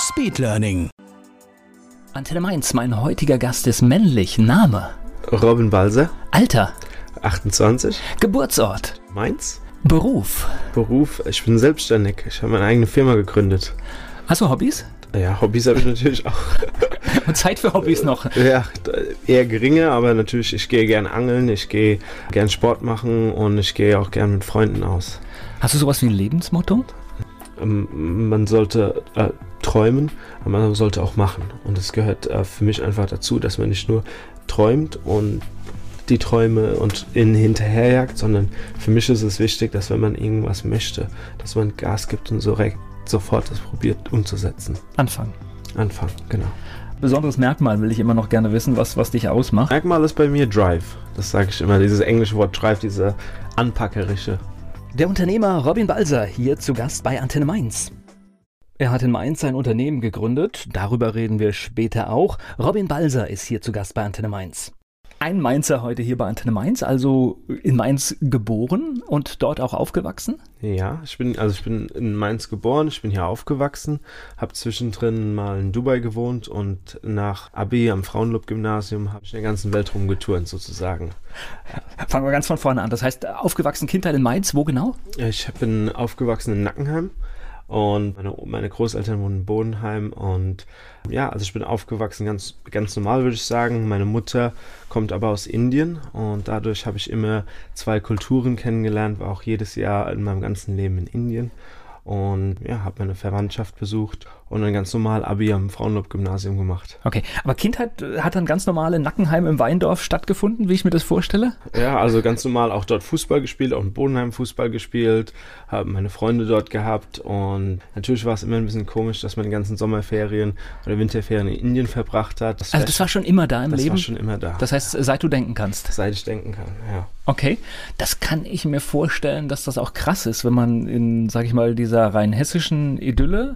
Speedlearning. Antenne Mainz, mein heutiger Gast ist männlich. Name? Robin Balser, Alter? 28, Geburtsort? Mainz. Beruf? Beruf, ich bin selbstständig. Ich habe meine eigene Firma gegründet. Hast du Hobbys? Ja, Hobbys habe ich natürlich auch. Und Zeit für Hobbys noch? Ja, eher geringe, aber natürlich, ich gehe gern angeln, ich gehe gern Sport machen und ich gehe auch gern mit Freunden aus. Hast du sowas wie ein Lebensmotto? Ähm, Man sollte äh, träumen, aber man sollte auch machen. Und es gehört äh, für mich einfach dazu, dass man nicht nur träumt und die Träume und innen hinterherjagt, sondern für mich ist es wichtig, dass wenn man irgendwas möchte, dass man Gas gibt und so sofort das probiert umzusetzen. Anfangen. Anfangen, genau. Besonderes Merkmal will ich immer noch gerne wissen, was, was dich ausmacht. Merkmal ist bei mir Drive. Das sage ich immer, dieses englische Wort Drive, diese anpackerische. Der Unternehmer Robin Balser hier zu Gast bei Antenne Mainz. Er hat in Mainz sein Unternehmen gegründet, darüber reden wir später auch. Robin Balser ist hier zu Gast bei Antenne Mainz. Ein Mainzer heute hier bei Antenne Mainz, also in Mainz geboren und dort auch aufgewachsen? Ja, ich bin also ich bin in Mainz geboren, ich bin hier aufgewachsen, habe zwischendrin mal in Dubai gewohnt und nach Abi am Frauenlob-Gymnasium habe ich in der ganzen Welt rumgeturnt sozusagen. Fangen wir ganz von vorne an. Das heißt, aufgewachsen Kindheit in Mainz, wo genau? Ich bin aufgewachsen in Nackenheim und meine, meine Großeltern wohnen in Bodenheim und ja, also ich bin aufgewachsen ganz, ganz normal, würde ich sagen. Meine Mutter kommt aber aus Indien und dadurch habe ich immer zwei Kulturen kennengelernt, war auch jedes Jahr in meinem ganzen Leben in Indien und ja, habe meine Verwandtschaft besucht und dann ganz normal Abi am Frauenlob-Gymnasium gemacht. Okay, aber Kindheit äh, hat dann ganz normal in Nackenheim im Weindorf stattgefunden, wie ich mir das vorstelle? Ja, also ganz normal auch dort Fußball gespielt, auch in Bodenheim Fußball gespielt, habe meine Freunde dort gehabt und natürlich war es immer ein bisschen komisch, dass man die ganzen Sommerferien oder Winterferien in Indien verbracht hat. Also das war schon immer da im das Leben? war schon immer da, Das heißt, seit du denken kannst. seit ich denken kann, ja. Okay, das kann ich mir vorstellen, dass das auch krass ist, wenn man in, sag ich mal, dieser rein hessischen Idylle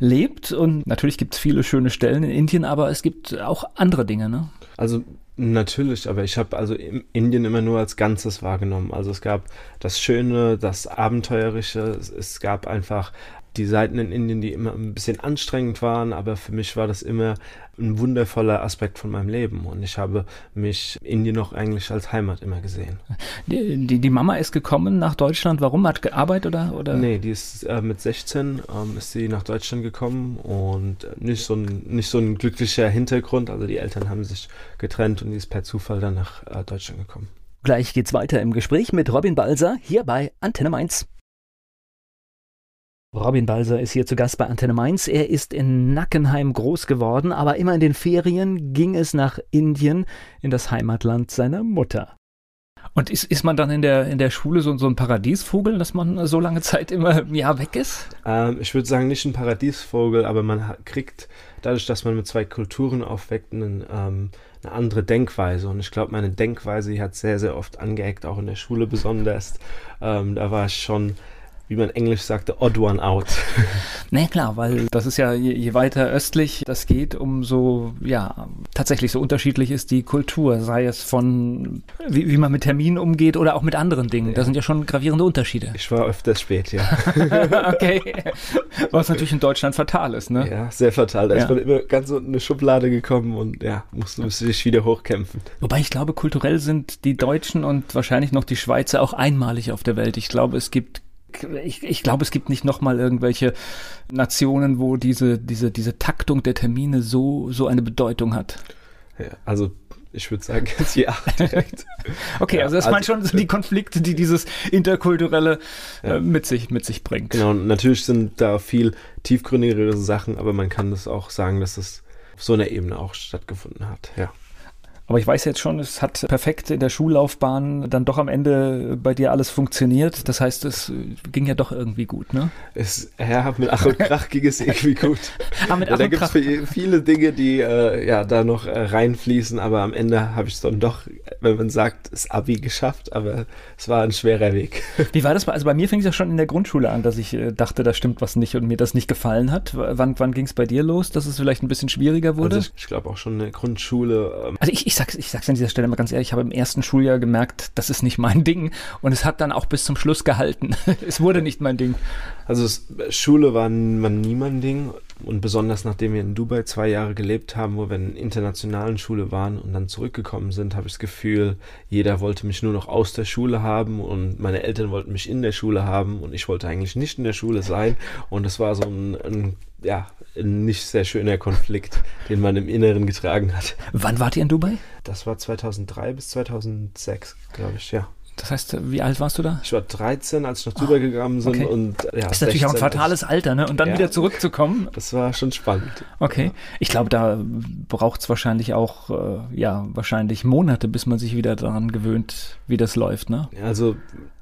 lebt. Und natürlich gibt es viele schöne Stellen in Indien, aber es gibt auch andere Dinge, ne? Also natürlich, aber ich habe also Indien immer nur als Ganzes wahrgenommen. Also es gab das Schöne, das Abenteuerische, es, es gab einfach die Seiten in Indien, die immer ein bisschen anstrengend waren, aber für mich war das immer ein wundervoller Aspekt von meinem Leben und ich habe mich Indien noch eigentlich als Heimat immer gesehen. Die, die, die Mama ist gekommen nach Deutschland. Warum? Hat gearbeitet oder? oder? Nee, die ist äh, mit 16 ähm, ist sie nach Deutschland gekommen und nicht so ein nicht so ein glücklicher Hintergrund. Also die Eltern haben sich getrennt und die ist per Zufall dann nach äh, Deutschland gekommen. Gleich geht's weiter im Gespräch mit Robin Balser hier bei Antenne Mainz. Robin Balser ist hier zu Gast bei Antenne Mainz. Er ist in Nackenheim groß geworden, aber immer in den Ferien ging es nach Indien, in das Heimatland seiner Mutter. Und ist, ist man dann in der, in der Schule so, so ein Paradiesvogel, dass man so lange Zeit immer im Jahr weg ist? Ähm, ich würde sagen, nicht ein Paradiesvogel, aber man kriegt dadurch, dass man mit zwei Kulturen aufweckt, einen, ähm, eine andere Denkweise. Und ich glaube, meine Denkweise hat sehr, sehr oft angeeckt, auch in der Schule besonders. Ähm, da war ich schon, wie man Englisch sagte, odd one out. Nee, klar, weil das ist ja, je, je weiter östlich das geht, umso, ja, tatsächlich so unterschiedlich ist die Kultur, sei es von, wie, wie man mit Terminen umgeht oder auch mit anderen Dingen. Da sind ja schon gravierende Unterschiede. Ich war öfters spät, ja. okay. Was natürlich in Deutschland fatal ist, ne? Ja, sehr fatal. Da Ja. ist man immer ganz unten in eine Schublade gekommen und ja, musste, musste sich wieder hochkämpfen. Wobei ich glaube, kulturell sind die Deutschen und wahrscheinlich noch die Schweizer auch einmalig auf der Welt. Ich glaube, es gibt ich, ich glaube, es gibt nicht nochmal irgendwelche Nationen, wo diese, diese, diese Taktung der Termine so, so eine Bedeutung hat. Ja, also ich würde sagen, jetzt ja, direkt. Okay, also das also- meinen schon so die Konflikte, die dieses interkulturelle Ja. äh, mit sich mit sich bringt. Genau, und natürlich sind da viel tiefgründigere Sachen, aber man kann das auch sagen, dass es auf so einer Ebene auch stattgefunden hat. Ja. Aber ich weiß jetzt schon, es hat perfekt in der Schullaufbahn dann doch am Ende bei dir alles funktioniert. Das heißt, es ging ja doch irgendwie gut, ne? Es, ja, mit Ach und Krach ging es irgendwie gut. ah, mit Ach da gibt es viele Dinge, die äh, ja da noch äh, reinfließen, aber am Ende habe ich es dann doch, wenn man sagt, das Abi geschafft, aber es war ein schwerer Weg. Wie war das? Also bei mir fing es ja schon in der Grundschule an, dass ich äh, dachte, da stimmt was nicht und mir das nicht gefallen hat. Wann, wann ging es bei dir los, dass es vielleicht ein bisschen schwieriger wurde? Also ich, ich glaube auch schon in der Grundschule. Ähm, Also ich, ich, sag's, ich sag's an dieser Stelle mal ganz ehrlich, ich habe im ersten Schuljahr gemerkt, das ist nicht mein Ding. Und es hat dann auch bis zum Schluss gehalten. es wurde nicht mein Ding. Also es, Schule war, war nie mein Ding und besonders nachdem wir in Dubai zwei Jahre gelebt haben, wo wir in internationalen Schule waren und dann zurückgekommen sind, habe ich das Gefühl, jeder wollte mich nur noch aus der Schule haben und meine Eltern wollten mich in der Schule haben und ich wollte eigentlich nicht in der Schule sein und es war so ein, ein ja, ein nicht sehr schöner Konflikt, den man im Inneren getragen hat. Wann wart ihr in Dubai? Das war 2003 bis 2006, glaube ich, ja. Das heißt, wie alt warst du da? Ich war 13, als ich nach Dubai gegangen bin okay. und ja, Ist natürlich auch ein 16, fatales Alter, ne? Und dann Ja. wieder zurückzukommen. Das war schon spannend. Okay. Ich glaube, da braucht es wahrscheinlich auch, äh, ja, wahrscheinlich Monate, bis man sich wieder daran gewöhnt, wie das läuft, ne? Also,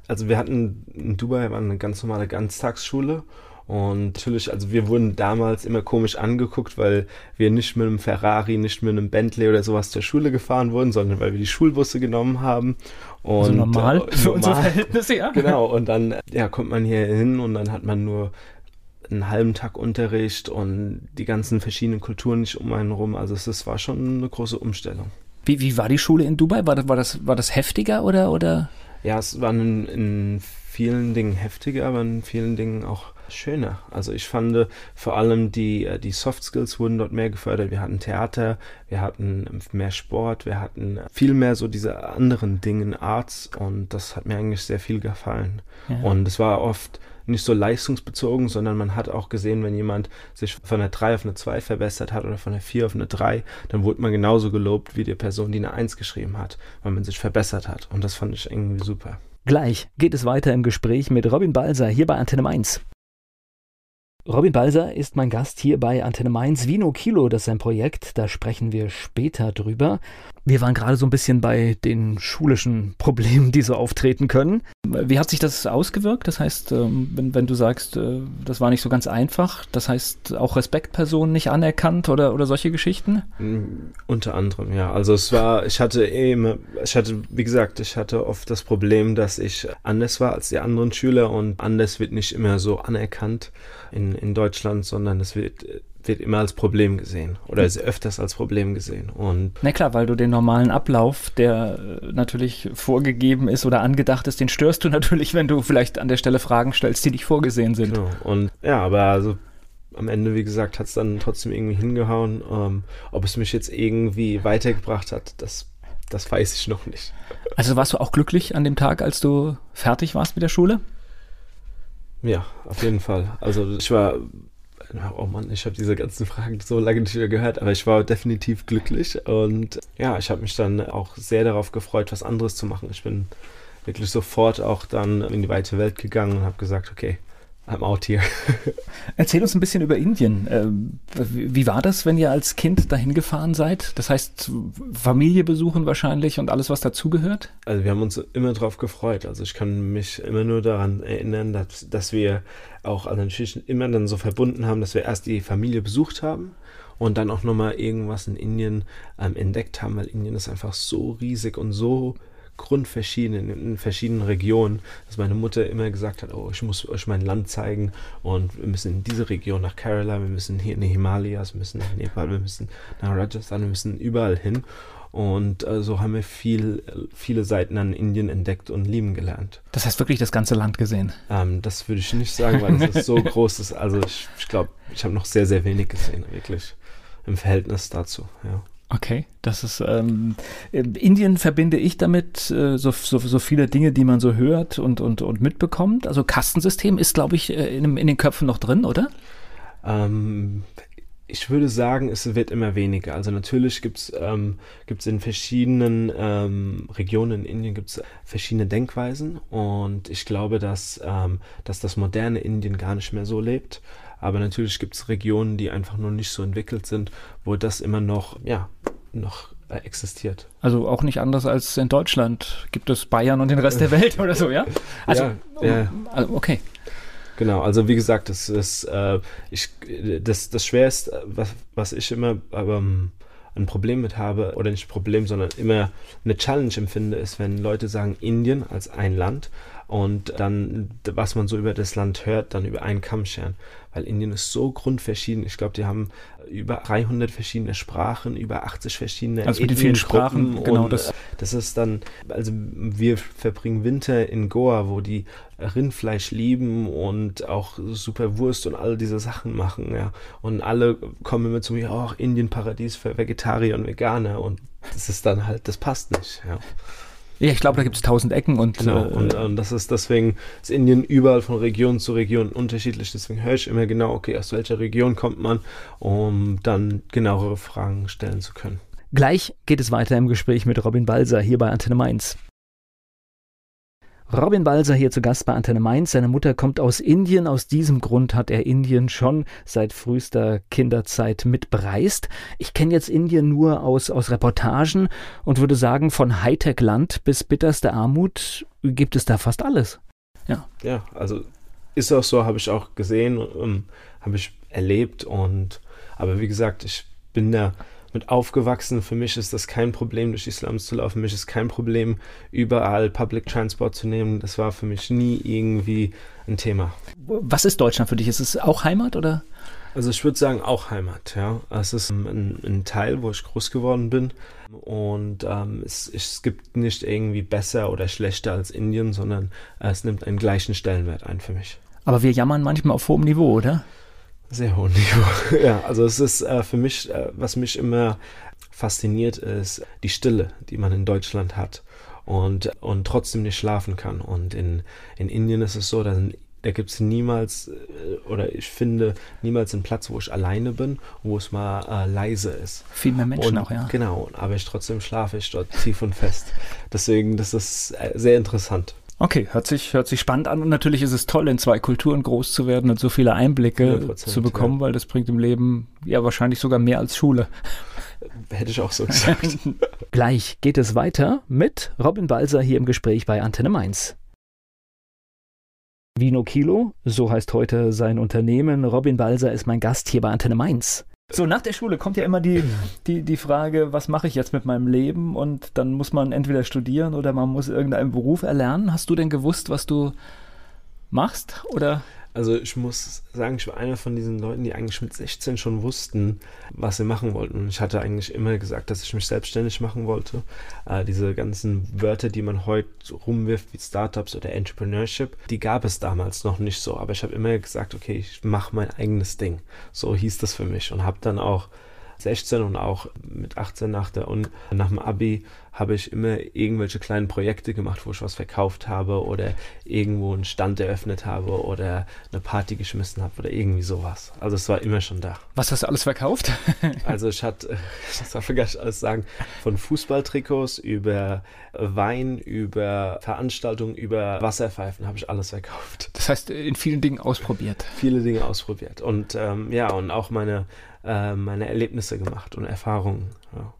also wir hatten in Dubai eine ganz normale Ganztagsschule und natürlich, also wir wurden damals immer komisch angeguckt, weil wir nicht mit einem Ferrari, nicht mit einem Bentley oder sowas zur Schule gefahren wurden, sondern weil wir die Schulbusse genommen haben. Und, Also normal äh, für unsere normal. Verhältnisse, ja. Genau, und dann ja, kommt man hier hin und dann hat man nur einen halben Tag Unterricht und die ganzen verschiedenen Kulturen nicht um einen rum. Also es, es war schon eine große Umstellung. Wie, wie war die Schule in Dubai? War das, war das, war das heftiger oder, oder? Ja, es war in, in vielen Dingen heftiger, aber in vielen Dingen auch schöner. Also ich fand vor allem die, äh, die Soft Skills wurden dort mehr gefördert. Wir hatten Theater, wir hatten mehr Sport, wir hatten viel mehr so diese anderen Dinge, Arts und das hat mir eigentlich sehr viel gefallen. Ja. Und es war oft nicht so leistungsbezogen, sondern man hat auch gesehen, wenn jemand sich von einer 3 auf eine 2 verbessert hat oder von einer 4 auf eine 3, dann wurde man genauso gelobt wie die Person, die eine 1 geschrieben hat, weil man sich verbessert hat. Und das fand ich irgendwie super. Gleich geht es weiter im Gespräch mit Robin Balser hier bei Antenne Mainz. Robin Balser ist mein Gast hier bei Antenne Mainz. Vino Kilo, das ist ein Projekt, da sprechen wir später drüber. Wir waren gerade so ein bisschen bei den schulischen Problemen, die so auftreten können. Wie hat sich das ausgewirkt? Das heißt, ähm, wenn, wenn du sagst, äh, das war nicht so ganz einfach, das heißt auch Respektpersonen nicht anerkannt oder, oder solche Geschichten? Mm, Unter anderem, ja. Also es war, ich hatte eh immer, ich hatte, wie gesagt, ich hatte oft das Problem, dass ich anders war als die anderen Schüler und anders wird nicht immer so anerkannt in, in Deutschland, sondern es wird, wird immer als Problem gesehen oder ist öfters als Problem gesehen. Und Na klar, weil du den normalen Ablauf, der äh, natürlich vorgegeben ist oder angedacht ist, den störst du natürlich, wenn du vielleicht an der Stelle Fragen stellst, die nicht vorgesehen sind. Genau. Und ja, aber also am Ende, wie gesagt, hat es dann trotzdem irgendwie hingehauen. Ähm, ob es mich jetzt irgendwie weitergebracht hat, das, das weiß ich noch nicht. Also warst du auch glücklich an dem Tag, als du fertig warst mit der Schule? Ja, auf jeden Fall. Also ich war, oh Mann, ich habe diese ganzen Fragen so lange nicht mehr gehört, aber ich war definitiv glücklich und ja, ich habe mich dann auch sehr darauf gefreut, was anderes zu machen. Ich bin wirklich sofort auch dann in die weite Welt gegangen und habe gesagt, okay, I'm out here. Erzähl uns ein bisschen über Indien. Ähm, wie war das, wenn ihr als Kind dahin gefahren seid? Das heißt, Familie besuchen wahrscheinlich und alles, was dazugehört? Also wir haben uns immer darauf gefreut. Also ich kann mich immer nur daran erinnern, dass, dass wir auch also natürlich immer dann so verbunden haben, dass wir erst die Familie besucht haben und dann auch nochmal irgendwas in Indien ähm, entdeckt haben, weil Indien ist einfach so riesig und so grundverschieden in, verschiedenen Regionen, dass meine Mutter immer gesagt hat, oh, ich muss euch mein Land zeigen und wir müssen in diese Region nach Kerala, wir müssen hier in die Himalayas, wir müssen nach Nepal, wir müssen nach Rajasthan, wir müssen überall hin. Und äh, so haben wir viel, viele Seiten an Indien entdeckt und lieben gelernt. Das heißt wirklich das ganze Land gesehen. Ähm, das würde ich nicht sagen, weil es ist so groß. Ist. Also ich, ich glaube, ich habe noch sehr, sehr wenig gesehen, wirklich im Verhältnis dazu. Ja. Okay, das ist ähm, Indien verbinde ich damit äh, so, so, so viele Dinge, die man so hört und, und, und mitbekommt. Also Kastensystem ist, glaube ich, äh, in, in den Köpfen noch drin, oder? Ähm, ich würde sagen, es wird immer weniger. Also natürlich gibt es ähm, gibt's in verschiedenen ähm, Regionen in Indien gibt's verschiedene Denkweisen und ich glaube, dass, ähm, dass das moderne Indien gar nicht mehr so lebt. Aber natürlich gibt es Regionen, die einfach noch nicht so entwickelt sind, wo das immer noch, ja, noch äh, existiert. Also auch nicht anders als in Deutschland gibt es Bayern und den Rest der Welt oder so, ja? Also, ja, ja. also okay. Genau, also wie gesagt, das ist äh, ich, das, das Schwerste, was, was ich immer ähm, ein Problem mit habe, oder nicht Problem, sondern immer eine Challenge empfinde, ist, wenn Leute sagen Indien als ein Land und dann, was man so über das Land hört, dann über einen Kamm scheren. Weil Indien ist so grundverschieden. Ich glaube, die haben über 300 verschiedene Sprachen, über 80 verschiedene also mit vielen Sprachen, genau das. Äh, das ist dann, also wir verbringen Winter in Goa, wo die Rindfleisch lieben und auch super Wurst und all diese Sachen machen, ja. Und alle kommen immer zu mir, auch oh, Indien Paradies für Vegetarier und Veganer und das ist dann halt, das passt nicht, ja. Ja, ich glaube, da gibt es tausend Ecken und, genau, äh, und, und, das ist deswegen ist Indien überall von Region zu Region unterschiedlich. Deswegen höre ich immer genau, okay, aus welcher Region kommt man, um dann genauere Fragen stellen zu können. Gleich geht es weiter im Gespräch mit Robin Balser hier bei Antenne Mainz. Robin Balser hier zu Gast bei Antenne Mainz. Seine Mutter kommt aus Indien. Aus diesem Grund hat er Indien schon seit frühester Kinderzeit mitbereist. Ich kenne jetzt Indien nur aus, aus Reportagen und würde sagen, von Hightech-Land bis bitterste Armut gibt es da fast alles. Ja, ja also ist auch so, habe ich auch gesehen, um, habe ich erlebt und aber wie gesagt, ich bin da mit aufgewachsen. Für mich ist das kein Problem, durch die Slums zu laufen. Für mich ist kein Problem, überall Public Transport zu nehmen. Das war für mich nie irgendwie ein Thema. Was ist Deutschland für dich? Ist es auch Heimat oder? Also ich würde sagen auch Heimat, ja. Es ist ein, ein, Teil, wo ich groß geworden bin. Und ähm, es, es, gibt nicht irgendwie besser oder schlechter als Indien, sondern es nimmt einen gleichen Stellenwert ein für mich. Aber wir jammern manchmal auf hohem Niveau, oder? Sehr hohes Niveau. ja, also es ist äh, für mich, äh, was mich immer fasziniert, ist die Stille, die man in Deutschland hat und, und trotzdem nicht schlafen kann. Und in, in Indien ist es so, dass da gibt es niemals, äh, oder ich finde niemals einen Platz, wo ich alleine bin, wo es mal äh, leise ist. Viel mehr Menschen und, auch, ja. Genau, aber ich trotzdem schlafe ich dort tief und fest. Deswegen, das ist äh, sehr interessant. Okay, hört sich, hört sich spannend an und natürlich ist es toll, in zwei Kulturen groß zu werden und so viele Einblicke zu bekommen, ja. weil das bringt im Leben ja wahrscheinlich sogar mehr als Schule. Hätte ich auch so gesagt. Gleich geht es weiter mit Robin Balser hier im Gespräch bei Antenne Mainz. Vino Kilo, so heißt heute sein Unternehmen. Robin Balser ist mein Gast hier bei Antenne Mainz. So, nach der Schule kommt ja immer die, die, die Frage, was mache ich jetzt mit meinem Leben? Und dann muss man entweder studieren oder man muss irgendeinen Beruf erlernen. Hast du denn gewusst, was du machst? Oder? Also ich muss sagen, ich war einer von diesen Leuten, die eigentlich mit 16 schon wussten, was sie machen wollten. Und ich hatte eigentlich immer gesagt, dass ich mich selbstständig machen wollte. Äh, diese ganzen Wörter, die man heute rumwirft, wie Startups oder Entrepreneurship, die gab es damals noch nicht so. Aber ich habe immer gesagt, okay, ich mache mein eigenes Ding. So hieß das für mich und habe dann auch 16 und auch mit 18 nach der und nach dem Abi habe ich immer irgendwelche kleinen Projekte gemacht, wo ich was verkauft habe oder irgendwo einen Stand eröffnet habe oder eine Party geschmissen habe oder irgendwie sowas. Also es war immer schon da. Was hast du alles verkauft? also ich hatte, das darf ich gar nicht alles sagen, von Fußballtrikots über Wein, über Veranstaltungen, über Wasserpfeifen habe ich alles verkauft. Das heißt, in vielen Dingen ausprobiert. Viele Dinge ausprobiert. Und ähm, ja, und auch meine, äh, meine Erlebnisse gemacht und Erfahrungen. Ja.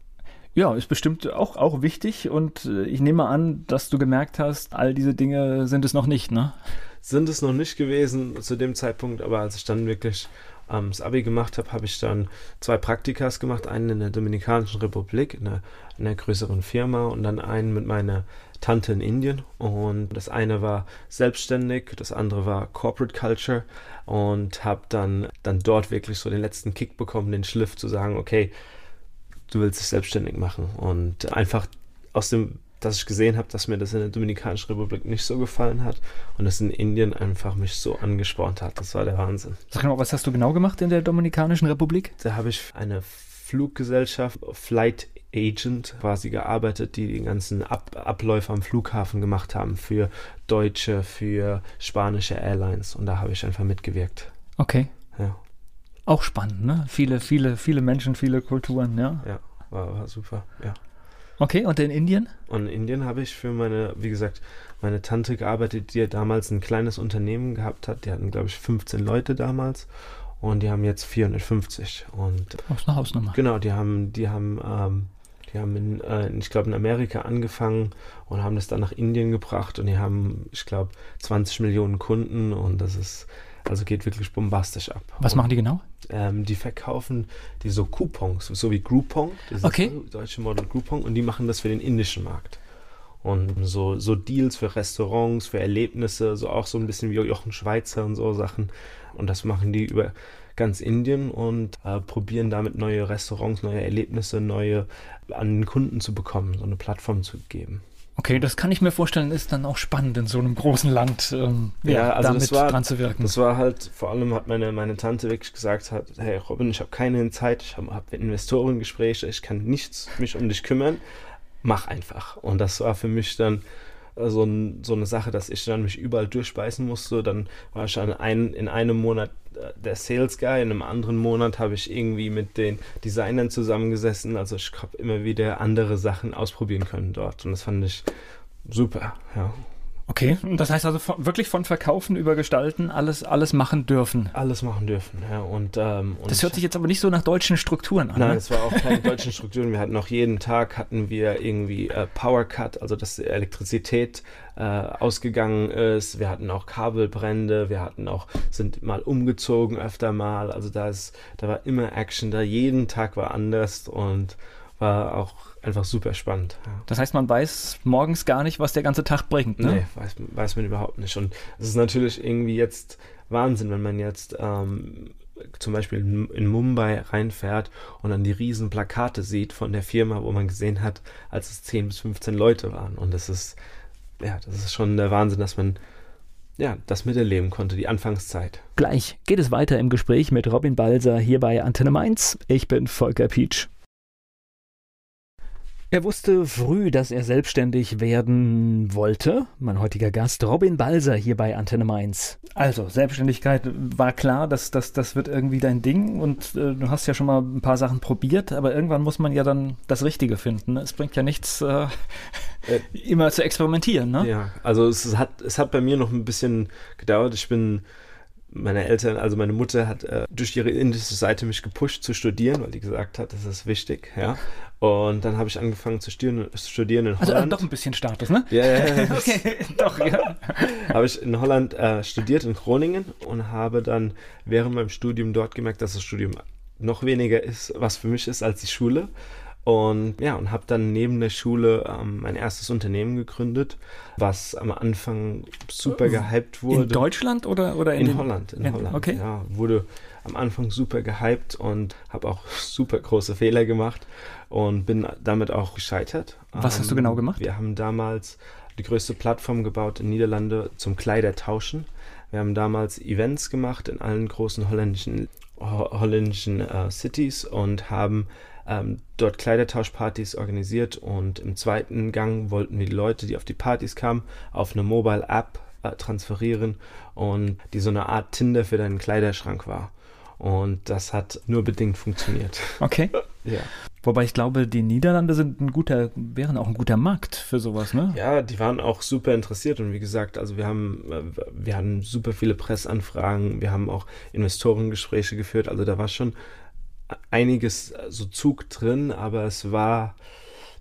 Ja, ist bestimmt auch, auch wichtig und äh, ich nehme an, dass du gemerkt hast, all diese Dinge sind es noch nicht, ne? Sind es noch nicht gewesen zu dem Zeitpunkt, aber als ich dann wirklich ähm, das Abi gemacht habe, habe ich dann zwei Praktikas gemacht, einen in der Dominikanischen Republik, in einer, in einer größeren Firma und dann einen mit meiner Tante in Indien und das eine war selbstständig, das andere war Corporate Culture und habe dann, dann dort wirklich so den letzten Kick bekommen, den Schliff zu sagen, okay, du willst dich selbstständig machen. Und einfach aus dem, dass ich gesehen habe, dass mir das in der Dominikanischen Republik nicht so gefallen hat und das in Indien einfach mich so angespornt hat. Das war der Wahnsinn. Sag mal, was hast du genau gemacht in der Dominikanischen Republik? Da habe ich eine Fluggesellschaft, Flight Agent quasi gearbeitet, die den ganzen Ab Abläufe am Flughafen gemacht haben für deutsche, für spanische Airlines und da habe ich einfach mitgewirkt. Okay. Ja. Auch spannend, ne? Viele, viele, viele Menschen, viele Kulturen, ja. Ja, war, war super, ja. Okay, und in Indien? Und in Indien habe ich für meine, wie gesagt, meine Tante gearbeitet, die damals ein kleines Unternehmen gehabt hat. Die hatten, glaube ich, 15 Leute damals und die haben jetzt 450. Und Aus einer Hausnummer. Genau, die haben, die haben ähm, Die haben, in, äh, ich glaube, in Amerika angefangen und haben das dann nach Indien gebracht und die haben, ich glaube, 20 Millionen Kunden und das ist, also geht wirklich bombastisch ab. Was und, machen die genau? Ähm, die verkaufen die so Coupons, so wie Groupon, das okay. deutsche Model Groupon und die machen das für den indischen Markt. Und so, so Deals für Restaurants, für Erlebnisse, so auch so ein bisschen wie Jochen Schweizer und so Sachen. Und das machen die über ganz Indien und äh, probieren damit neue Restaurants, neue Erlebnisse, neue an den Kunden zu bekommen, so eine Plattform zu geben. Okay, das kann ich mir vorstellen, ist dann auch spannend in so einem großen Land, ähm, ja, ja, also damit das war, dran zu wirken. Das war halt, vor allem hat meine, meine Tante wirklich gesagt, hat, hey Robin, ich habe keine Zeit, ich habe hab Investorengespräche, ich kann nichts mich um dich kümmern, mach einfach. Und das war für mich dann so, ein, so eine Sache, dass ich dann mich überall durchbeißen musste. Dann war ich dann ein, in einem Monat äh, der Sales Guy, in einem anderen Monat habe ich irgendwie mit den Designern zusammengesessen. Also ich habe immer wieder andere Sachen ausprobieren können dort. Und das fand ich super, ja. Okay, das heißt also von, wirklich von Verkaufen über Gestalten alles, alles machen dürfen. Alles machen dürfen, ja. Und, ähm, und das hört sich jetzt aber nicht so nach deutschen Strukturen an. Nein, ne? es war auch keine deutschen Strukturen. Wir hatten auch jeden Tag hatten wir irgendwie äh, Power Cut, also dass die Elektrizität äh, ausgegangen ist. Wir hatten auch Kabelbrände, wir hatten auch, sind mal umgezogen öfter mal. Also da ist, da war immer Action da. Jeden Tag war anders und war auch einfach super spannend. Ja. Das heißt, man weiß morgens gar nicht, was der ganze Tag bringt, ne? Nee, weiß, weiß man überhaupt nicht. Und es ist natürlich irgendwie jetzt Wahnsinn, wenn man jetzt ähm, zum Beispiel in, in, Mumbai reinfährt und dann die riesen Plakate sieht von der Firma, wo man gesehen hat, als es 10 bis 15 Leute waren. Und das ist, ja, das ist schon der Wahnsinn, dass man ja, das miterleben konnte, die Anfangszeit. Gleich geht es weiter im Gespräch mit Robin Balser hier bei Antenne Mainz. Ich bin Volker Pietsch. Er wusste früh, dass er selbstständig werden wollte. Mein heutiger Gast, Robin Balser, hier bei Antenne Mainz. Also, Selbstständigkeit war klar, dass das, das wird irgendwie dein Ding und äh, du hast ja schon mal ein paar Sachen probiert, aber irgendwann muss man ja dann das Richtige finden. Es bringt ja nichts, äh, äh, immer zu experimentieren. Ne? Ja, also es hat, es hat bei mir noch ein bisschen gedauert. Ich bin meine Eltern, also meine Mutter hat äh, durch ihre indische Seite mich gepusht zu studieren, weil die gesagt hat, das ist wichtig, ja. Und dann habe ich angefangen zu studieren, studieren in also, Holland. Also doch ein bisschen Status, ne? Ja, ja, ja. okay, doch, ja. habe ich in Holland äh, studiert, in Groningen und habe dann während meinem Studium dort gemerkt, dass das Studium noch weniger ist, was für mich ist, als die Schule. Und ja, und habe dann neben der Schule ähm, mein erstes Unternehmen gegründet, was am Anfang super gehypt wurde. In Deutschland oder, oder in, in Holland? In, in Holland, okay. ja. Wurde am Anfang super gehypt und habe auch super große Fehler gemacht und bin damit auch gescheitert. Was ähm, hast du genau gemacht? Wir haben damals die größte Plattform gebaut in Niederlande zum Kleidertauschen. Wir haben damals Events gemacht in allen großen holländischen, holländischen äh, Cities und haben ähm, dort Kleidertauschpartys organisiert und im zweiten Gang wollten wir die Leute, die auf die Partys kamen, auf eine Mobile App äh, transferieren und die so eine Art Tinder für deinen Kleiderschrank war. Und das hat nur bedingt funktioniert. Okay. ja. Wobei ich glaube, die Niederlande sind ein guter, wären auch ein guter Markt für sowas, ne? Ja, die waren auch super interessiert und wie gesagt, also wir haben, äh, wir hatten super viele Pressanfragen, wir haben auch Investorengespräche geführt, also da war schon einiges so Zug drin, aber es war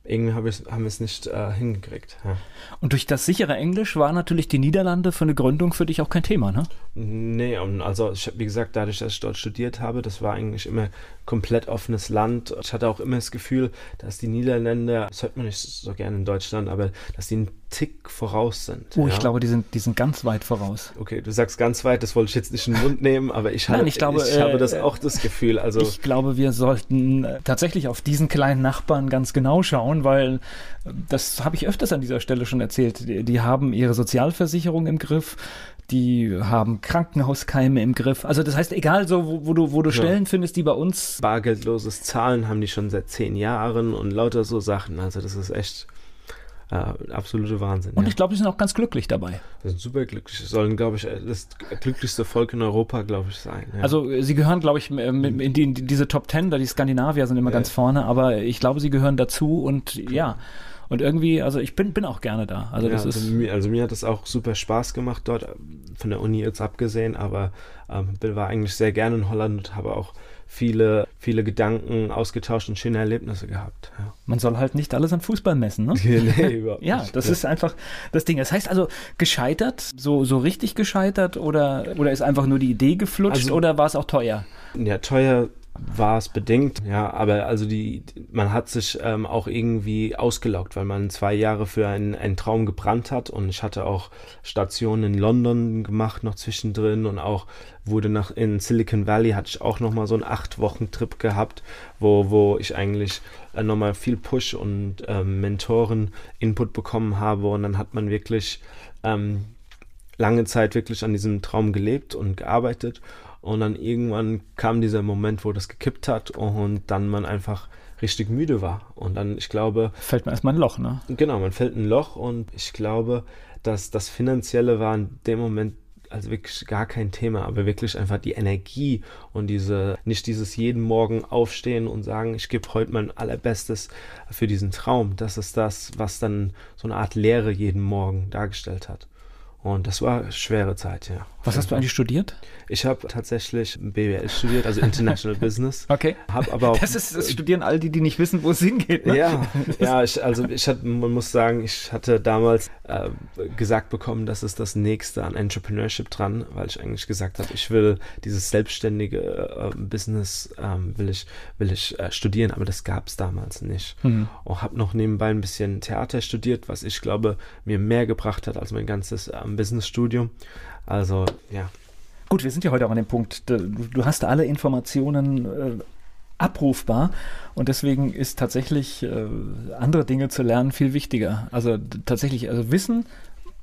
irgendwie hab haben wir es nicht äh, hingekriegt. Ja. Und durch das sichere Englisch war natürlich die Niederlande für eine Gründung für dich auch kein Thema, ne? Nee, also ich, wie gesagt, dadurch, dass ich dort studiert habe, das war eigentlich immer komplett offenes Land. Ich hatte auch immer das Gefühl, dass die Niederländer, das hört man nicht so gerne in Deutschland, aber dass die einen Tick voraus sind. Oh, ja? ich glaube, die sind, die sind ganz weit voraus. Okay, du sagst ganz weit, das wollte ich jetzt nicht in den Mund nehmen, aber ich, Nein, ich, glaube, ich habe äh, das auch das Gefühl. Also ich glaube, wir sollten äh, tatsächlich auf diesen kleinen Nachbarn ganz genau schauen, weil äh, das habe ich öfters an dieser Stelle schon erzählt. Die, die haben ihre Sozialversicherung im Griff die haben Krankenhauskeime im Griff. Also das heißt, egal so, wo, wo du, wo du ja. Stellen findest, die bei uns. Bargeldloses Zahlen haben die schon seit zehn Jahren und lauter so Sachen. Also das ist echt äh, absolute Wahnsinn. Und ja. ich glaube, die sind auch ganz glücklich dabei. Die sind super glücklich. Sie sollen, glaube ich, das glücklichste Volk in Europa, glaube ich, sein. Ja. Also sie gehören, glaube ich, in, die, in diese Top Ten, da die Skandinavier sind immer ganz vorne, aber ich glaube, sie gehören dazu und okay. ja. Und irgendwie, also ich bin, bin auch gerne da. Also, ja, das also, ist mir, also mir hat es auch super Spaß gemacht dort, von der Uni jetzt abgesehen, aber ähm, war eigentlich sehr gerne in Holland und habe auch viele, viele Gedanken ausgetauscht und schöne Erlebnisse gehabt. Ja. Man soll halt nicht alles an Fußball messen, ne? nee, überhaupt ja, das ja. ist einfach das Ding. Das heißt also, gescheitert, so, so richtig gescheitert oder, oder ist einfach nur die Idee geflutscht also, oder war es auch teuer? Ja, teuer war es bedingt, ja, aber also die, man hat sich ähm, auch irgendwie ausgelaugt, weil man zwei Jahre für einen, einen Traum gebrannt hat und ich hatte auch Stationen in London gemacht noch zwischendrin und auch wurde nach in Silicon Valley hatte ich auch noch mal so einen acht Wochen Trip gehabt, wo wo ich eigentlich äh, noch mal viel Push und ähm, Mentoren Input bekommen habe und dann hat man wirklich ähm, lange Zeit wirklich an diesem Traum gelebt und gearbeitet und dann irgendwann kam dieser Moment, wo das gekippt hat und dann man einfach richtig müde war. Und dann, ich glaube. Fällt man erstmal ein Loch, ne? Genau, man fällt ein Loch und ich glaube, dass das Finanzielle war in dem Moment also wirklich gar kein Thema, aber wirklich einfach die Energie und diese, nicht dieses jeden Morgen aufstehen und sagen, ich gebe heute mein allerbestes für diesen Traum. Das ist das, was dann so eine Art Lehre jeden Morgen dargestellt hat. Und das war eine schwere Zeit, ja. Was hast du eigentlich studiert? Ich habe tatsächlich BWL studiert, also International Business. Okay. Hab aber auch, das, ist, das studieren all die, die nicht wissen, wo es hingeht. Ne? Ja, ja ich, also ich hatte, man muss sagen, ich hatte damals äh, gesagt bekommen, das ist das nächste an Entrepreneurship dran, weil ich eigentlich gesagt habe, ich will dieses selbstständige äh, Business ähm, will ich, will ich äh, studieren, aber das gab es damals nicht. Mhm. Und habe noch nebenbei ein bisschen Theater studiert, was ich glaube, mir mehr gebracht hat als mein ganzes ähm, Businessstudium. Also, ja. Gut, wir sind ja heute auch an dem Punkt, du, hast alle Informationen äh, abrufbar und deswegen ist tatsächlich äh, andere Dinge zu lernen viel wichtiger. Also tatsächlich, also Wissen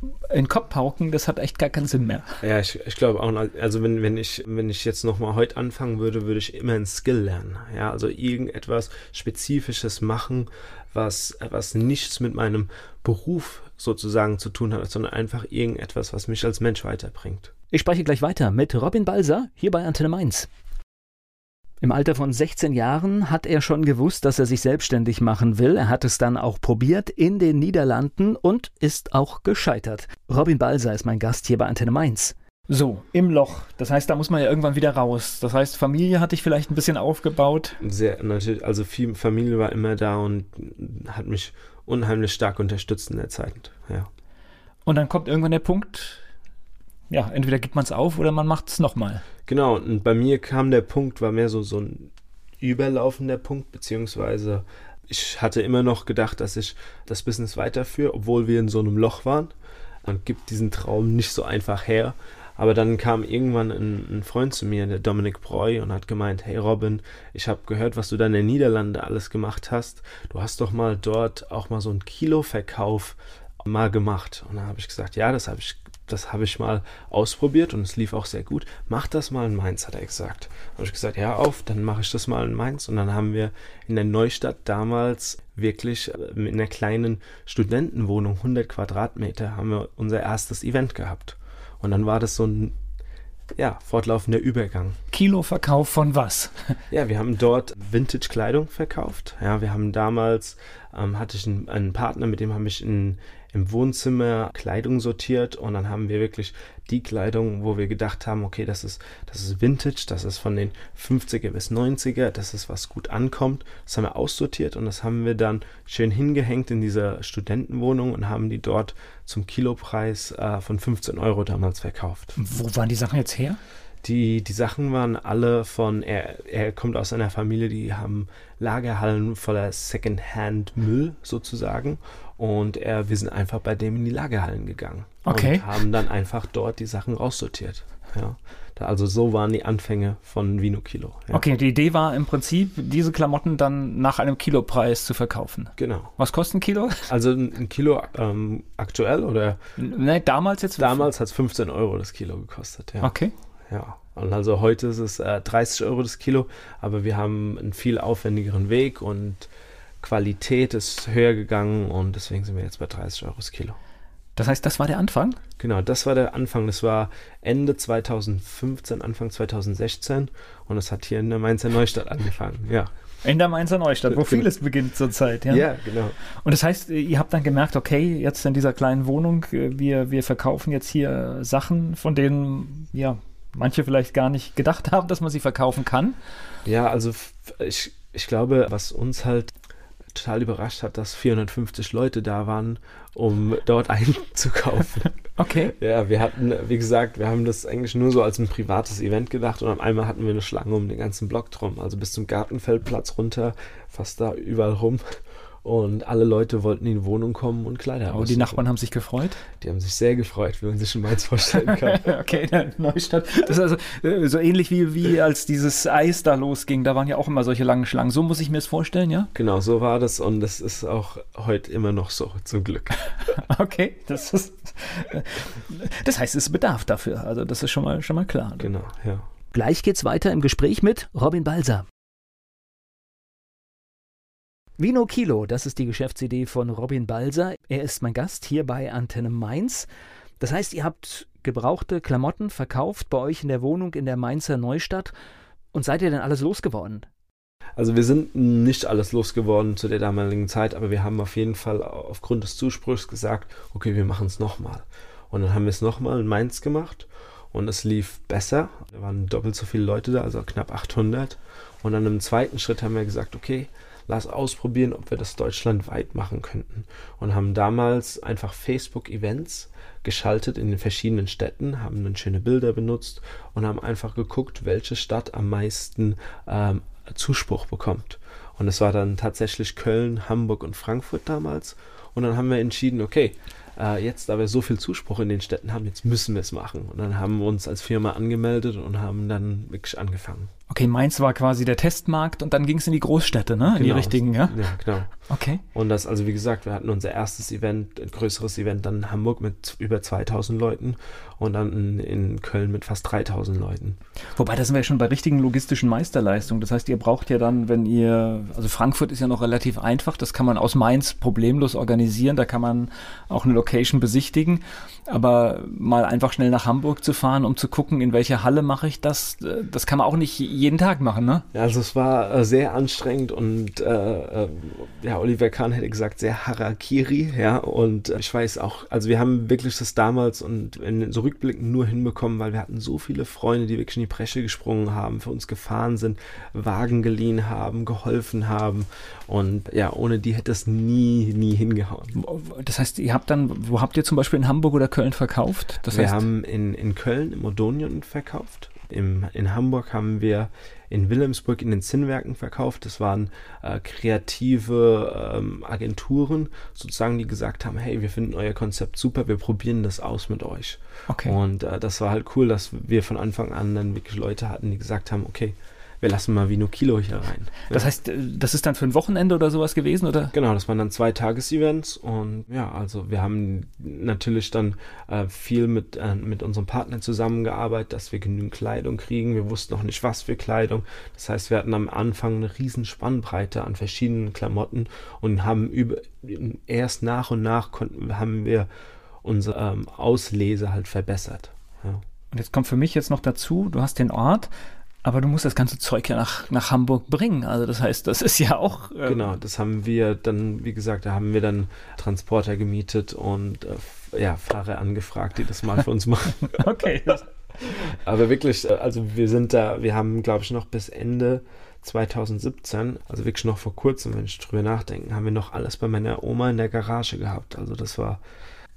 in den Kopf pauken, das hat echt gar keinen Sinn mehr. Ja, ich, ich glaube auch, also wenn, wenn ich, wenn ich jetzt nochmal heute anfangen würde, würde ich immer ein Skill lernen. Ja, also irgendetwas Spezifisches machen, was, was nichts mit meinem Beruf sozusagen zu tun hat, sondern einfach irgendetwas, was mich als Mensch weiterbringt. Ich spreche gleich weiter mit Robin Balser hier bei Antenne Mainz. Im Alter von 16 Jahren hat er schon gewusst, dass er sich selbstständig machen will. Er hat es dann auch probiert in den Niederlanden und ist auch gescheitert. Robin Balser ist mein Gast hier bei Antenne Mainz. So, im Loch. Das heißt, da muss man ja irgendwann wieder raus. Das heißt, Familie hatte ich vielleicht ein bisschen aufgebaut. Sehr, natürlich, also viel Familie war immer da und hat mich unheimlich stark unterstützt in der Zeit. Ja. Und dann kommt irgendwann der Punkt, ja, entweder gibt man es auf oder man macht es nochmal. Genau, und bei mir kam der Punkt, war mehr so, so ein überlaufender Punkt, beziehungsweise ich hatte immer noch gedacht, dass ich das Business weiterführe, obwohl wir in so einem Loch waren. Man gibt diesen Traum nicht so einfach her. Aber dann kam irgendwann ein, ein, Freund zu mir, der Dominik Breu, und hat gemeint, hey Robin, ich habe gehört, was du da in den Niederlanden alles gemacht hast. Du hast doch mal dort auch mal so einen Kiloverkauf mal gemacht. Und dann habe ich gesagt, ja, das habe ich, das habe ich mal ausprobiert und es lief auch sehr gut. Mach das mal in Mainz, hat er gesagt. Da habe ich gesagt, ja, auf, dann mache ich das mal in Mainz. Und dann haben wir in der Neustadt damals wirklich in einer kleinen Studentenwohnung, 100 Quadratmeter, haben wir unser erstes Event gehabt. Und dann war das so ein ja, fortlaufender Übergang. Kiloverkauf von was? ja, wir haben dort Vintage-Kleidung verkauft. Ja, wir haben damals, ähm, hatte ich einen, einen, Partner, mit dem habe ich in, im Wohnzimmer Kleidung sortiert und dann haben wir wirklich die Kleidung, wo wir gedacht haben, okay, das ist, das ist Vintage, das ist von den 50er bis 90er, das ist was gut ankommt. Das haben wir aussortiert und das haben wir dann schön hingehängt in dieser Studentenwohnung und haben die dort zum Kilopreis äh, von 15 Euro damals verkauft. Wo waren die Sachen jetzt her? Die, die Sachen waren alle von, er, er kommt aus einer Familie, die haben Lagerhallen voller Secondhand-Müll sozusagen. Und er, wir sind einfach bei dem in die Lagerhallen gegangen. Okay. Und haben dann einfach dort die Sachen raussortiert. Ja. Also so waren die Anfänge von Vino Kilo. Ja. Okay, die Idee war im Prinzip, diese Klamotten dann nach einem Kilopreis zu verkaufen. Genau. Was kostet ein Kilo? Also ein Kilo ähm, aktuell oder? Nein, damals jetzt? Damals hat es 15 Euro das Kilo gekostet, ja. Okay. Ja. Und also heute ist es äh, 30 Euro das Kilo, aber wir haben einen viel aufwendigeren Weg und Qualität ist höher gegangen und deswegen sind wir jetzt bei 30 Euro das Kilo. Das heißt, das war der Anfang? Genau, das war der Anfang. Das war Ende 2015, Anfang 2016 und es hat hier in der Mainzer Neustadt angefangen, ja. In der Mainzer Neustadt, wo vieles beginnt zurzeit, ja? Ja, genau. Und das heißt, ihr habt dann gemerkt, okay, jetzt in dieser kleinen Wohnung, äh, wir, wir verkaufen jetzt hier Sachen, von denen, ja, manche vielleicht gar nicht gedacht haben, dass man sie verkaufen kann. Ja, also ich, ich glaube, was uns halt total überrascht hat, dass 450 Leute da waren, um dort einzukaufen. Okay. Ja, wir hatten, wie gesagt, wir haben das eigentlich nur so als ein privates Event gedacht und auf einmal hatten wir eine Schlange um den ganzen Block drum, also bis zum Gartenfeldplatz runter, fast da überall rum. Und alle Leute wollten in die Wohnung kommen und Kleider Aber die Nachbarn haben sich gefreut? Die haben sich sehr gefreut, wie man sich in Mainz vorstellen kann. okay, Neustadt. Das ist also äh, so ähnlich wie, wie als dieses Eis da losging. Da waren ja auch immer solche langen Schlangen. So muss ich mir das vorstellen, ja? Genau, so war das und das ist auch heute immer noch so, zum Glück. okay, das ist. Das heißt, es bedarf dafür. Also, das ist schon mal, schon mal klar. Genau, ja. Gleich geht's weiter im Gespräch mit Robin Balser. Vino Kilo, das ist die Geschäftsidee von Robin Balser. Er ist mein Gast hier bei Antenne Mainz. Das heißt, ihr habt gebrauchte Klamotten verkauft bei euch in der Wohnung in der Mainzer Neustadt. Und seid ihr denn alles losgeworden? Also wir sind nicht alles losgeworden zu der damaligen Zeit, aber wir haben auf jeden Fall aufgrund des Zuspruchs gesagt, okay, wir machen es nochmal. Und dann haben wir es nochmal in Mainz gemacht und es lief besser. Da waren doppelt so viele Leute da, also knapp 800. Und dann im zweiten Schritt haben wir gesagt, okay, lass ausprobieren, ob wir das deutschlandweit machen könnten. Und haben damals einfach Facebook-Events geschaltet in den verschiedenen Städten, haben dann schöne Bilder benutzt und haben einfach geguckt, welche Stadt am meisten ähm, Zuspruch bekommt. Und es war dann tatsächlich Köln, Hamburg und Frankfurt damals. Und dann haben wir entschieden, okay, äh, jetzt, da wir so viel Zuspruch in den Städten haben, jetzt müssen wir es machen. Und dann haben wir uns als Firma angemeldet und haben dann wirklich angefangen. Okay, Mainz war quasi der Testmarkt und dann ging es in die Großstädte, ne? In genau, die richtigen, ja? Ja, genau. Okay. Und das, also wie gesagt, wir hatten unser erstes Event, ein größeres Event dann in Hamburg mit über 2000 Leuten und dann in, Köln mit fast 3000 Leuten. Wobei, da sind wir ja schon bei richtigen logistischen Meisterleistungen. Das heißt, ihr braucht ja dann, wenn ihr, also Frankfurt ist ja noch relativ einfach, das kann man aus Mainz problemlos organisieren, da kann man auch eine Location besichtigen. Aber mal einfach schnell nach Hamburg zu fahren, um zu gucken, in welcher Halle mache ich das, das kann man auch nicht jeden Tag machen, ne? Ja, also es war äh, sehr anstrengend und äh, äh, ja, Oliver Kahn hätte gesagt, sehr Harakiri, ja. Und äh, ich weiß auch, also wir haben wirklich das damals und in so Rückblicken nur hinbekommen, weil wir hatten so viele Freunde, die wirklich in die Bresche gesprungen haben, für uns gefahren sind, Wagen geliehen haben, geholfen haben. Und ja, ohne die hätte es nie, nie hingehauen. Das heißt, ihr habt dann, wo habt ihr zum Beispiel in Hamburg oder Köln verkauft? Das wir haben in, in Köln im Odonion verkauft. Im, in Hamburg haben wir in Wilhelmsburg in den Zinnwerken verkauft. Das waren äh, kreative ähm, Agenturen, sozusagen, die gesagt haben, hey, wir finden euer Konzept super, wir probieren das aus mit euch. Okay. Und äh, das war halt cool, dass wir von Anfang an dann wirklich Leute hatten, die gesagt haben, okay, wir lassen mal Vino Kilo hier rein. Das heißt, das ist dann für ein Wochenende oder sowas gewesen, oder? Genau, das waren dann zwei Tagesevents und ja, also wir haben natürlich dann äh, viel mit, äh, mit unserem Partner zusammengearbeitet, dass wir genügend Kleidung kriegen. Wir wussten noch nicht, was für Kleidung. Das heißt, wir hatten am Anfang eine riesen Spannbreite an verschiedenen Klamotten und haben über, erst nach und nach konnten, haben wir unsere ähm, Auslese halt verbessert. Ja. Und jetzt kommt für mich jetzt noch dazu, du hast den Ort, aber du musst das ganze Zeug ja nach, nach Hamburg bringen. Also das heißt, das ist ja auch. Ähm genau, das haben wir dann, wie gesagt, da haben wir dann Transporter gemietet und äh, ja, Fahrer angefragt, die das mal für uns machen. okay. Aber wirklich, äh, also wir sind da, wir haben, glaube ich, noch bis Ende 2017, also wirklich noch vor kurzem, wenn ich drüber nachdenke, haben wir noch alles bei meiner Oma in der Garage gehabt. Also das war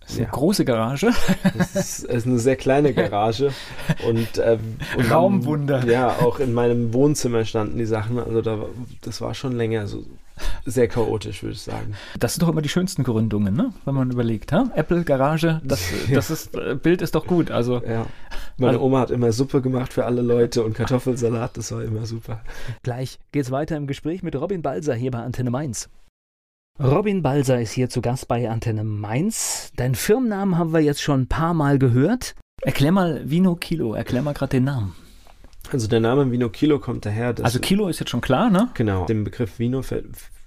das ist eine ja. große Garage. Das ist, ist, eine sehr kleine Garage. Und, äh, und Raumwunder. Dann, ja, auch in meinem Wohnzimmer standen die Sachen. Also da, das war schon länger so sehr chaotisch, würde ich sagen. Das sind doch immer die schönsten Gründungen, ne? wenn man überlegt. Ha? Apple, Garage, das, das ist, äh, Bild ist doch gut. Also, ja. Meine also, Oma hat immer Suppe gemacht für alle Leute und Kartoffelsalat, das war immer super. Gleich geht's weiter im Gespräch mit Robin Balser hier bei Antenne Mainz. Robin Balser ist hier zu Gast bei Antenne Mainz. Deinen Firmennamen haben wir jetzt schon ein paar Mal gehört. Erklär mal Vino Kilo, erklär mal gerade den Namen. Also der Name Vino Kilo kommt daher. also Kilo ist jetzt schon klar, ne? Genau. Den Begriff Vino ver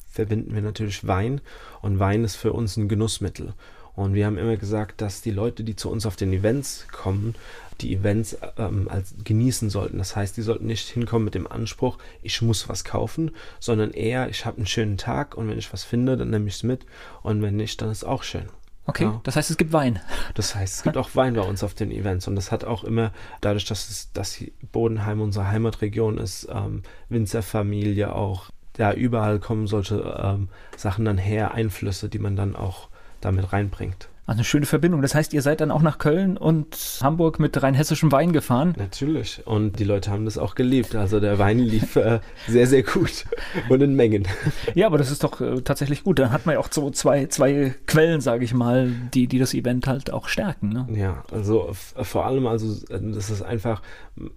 verbinden wir natürlich Wein und Wein ist für uns ein Genussmittel. Und wir haben immer gesagt, dass die Leute, die zu uns auf den Events kommen, die Events ähm, als genießen sollten. Das heißt, die sollten nicht hinkommen mit dem Anspruch, ich muss was kaufen, sondern eher, ich habe einen schönen Tag und wenn ich was finde, dann nehme ich es mit und wenn nicht, dann ist auch schön. Okay, ja. das heißt, es gibt Wein. Das heißt, es gibt auch Wein bei uns auf den Events. Und das hat auch immer, dadurch, dass, es, dass Bodenheim unsere Heimatregion ist, ähm, Winzerfamilie auch, ja, überall kommen solche ähm, Sachen dann her, Einflüsse, die man dann auch damit reinbringt. Also eine schöne Verbindung. Das heißt, ihr seid dann auch nach Köln und Hamburg mit rheinhessischem Wein gefahren? Natürlich. Und die Leute haben das auch geliebt. Also der Wein lief äh, sehr, sehr gut und in Mengen. Ja, aber das ist doch äh, tatsächlich gut. Dann hat man ja auch so zwei, zwei Quellen, sage ich mal, die, die das Event halt auch stärken. Ne? Ja, also vor allem, also äh, das ist einfach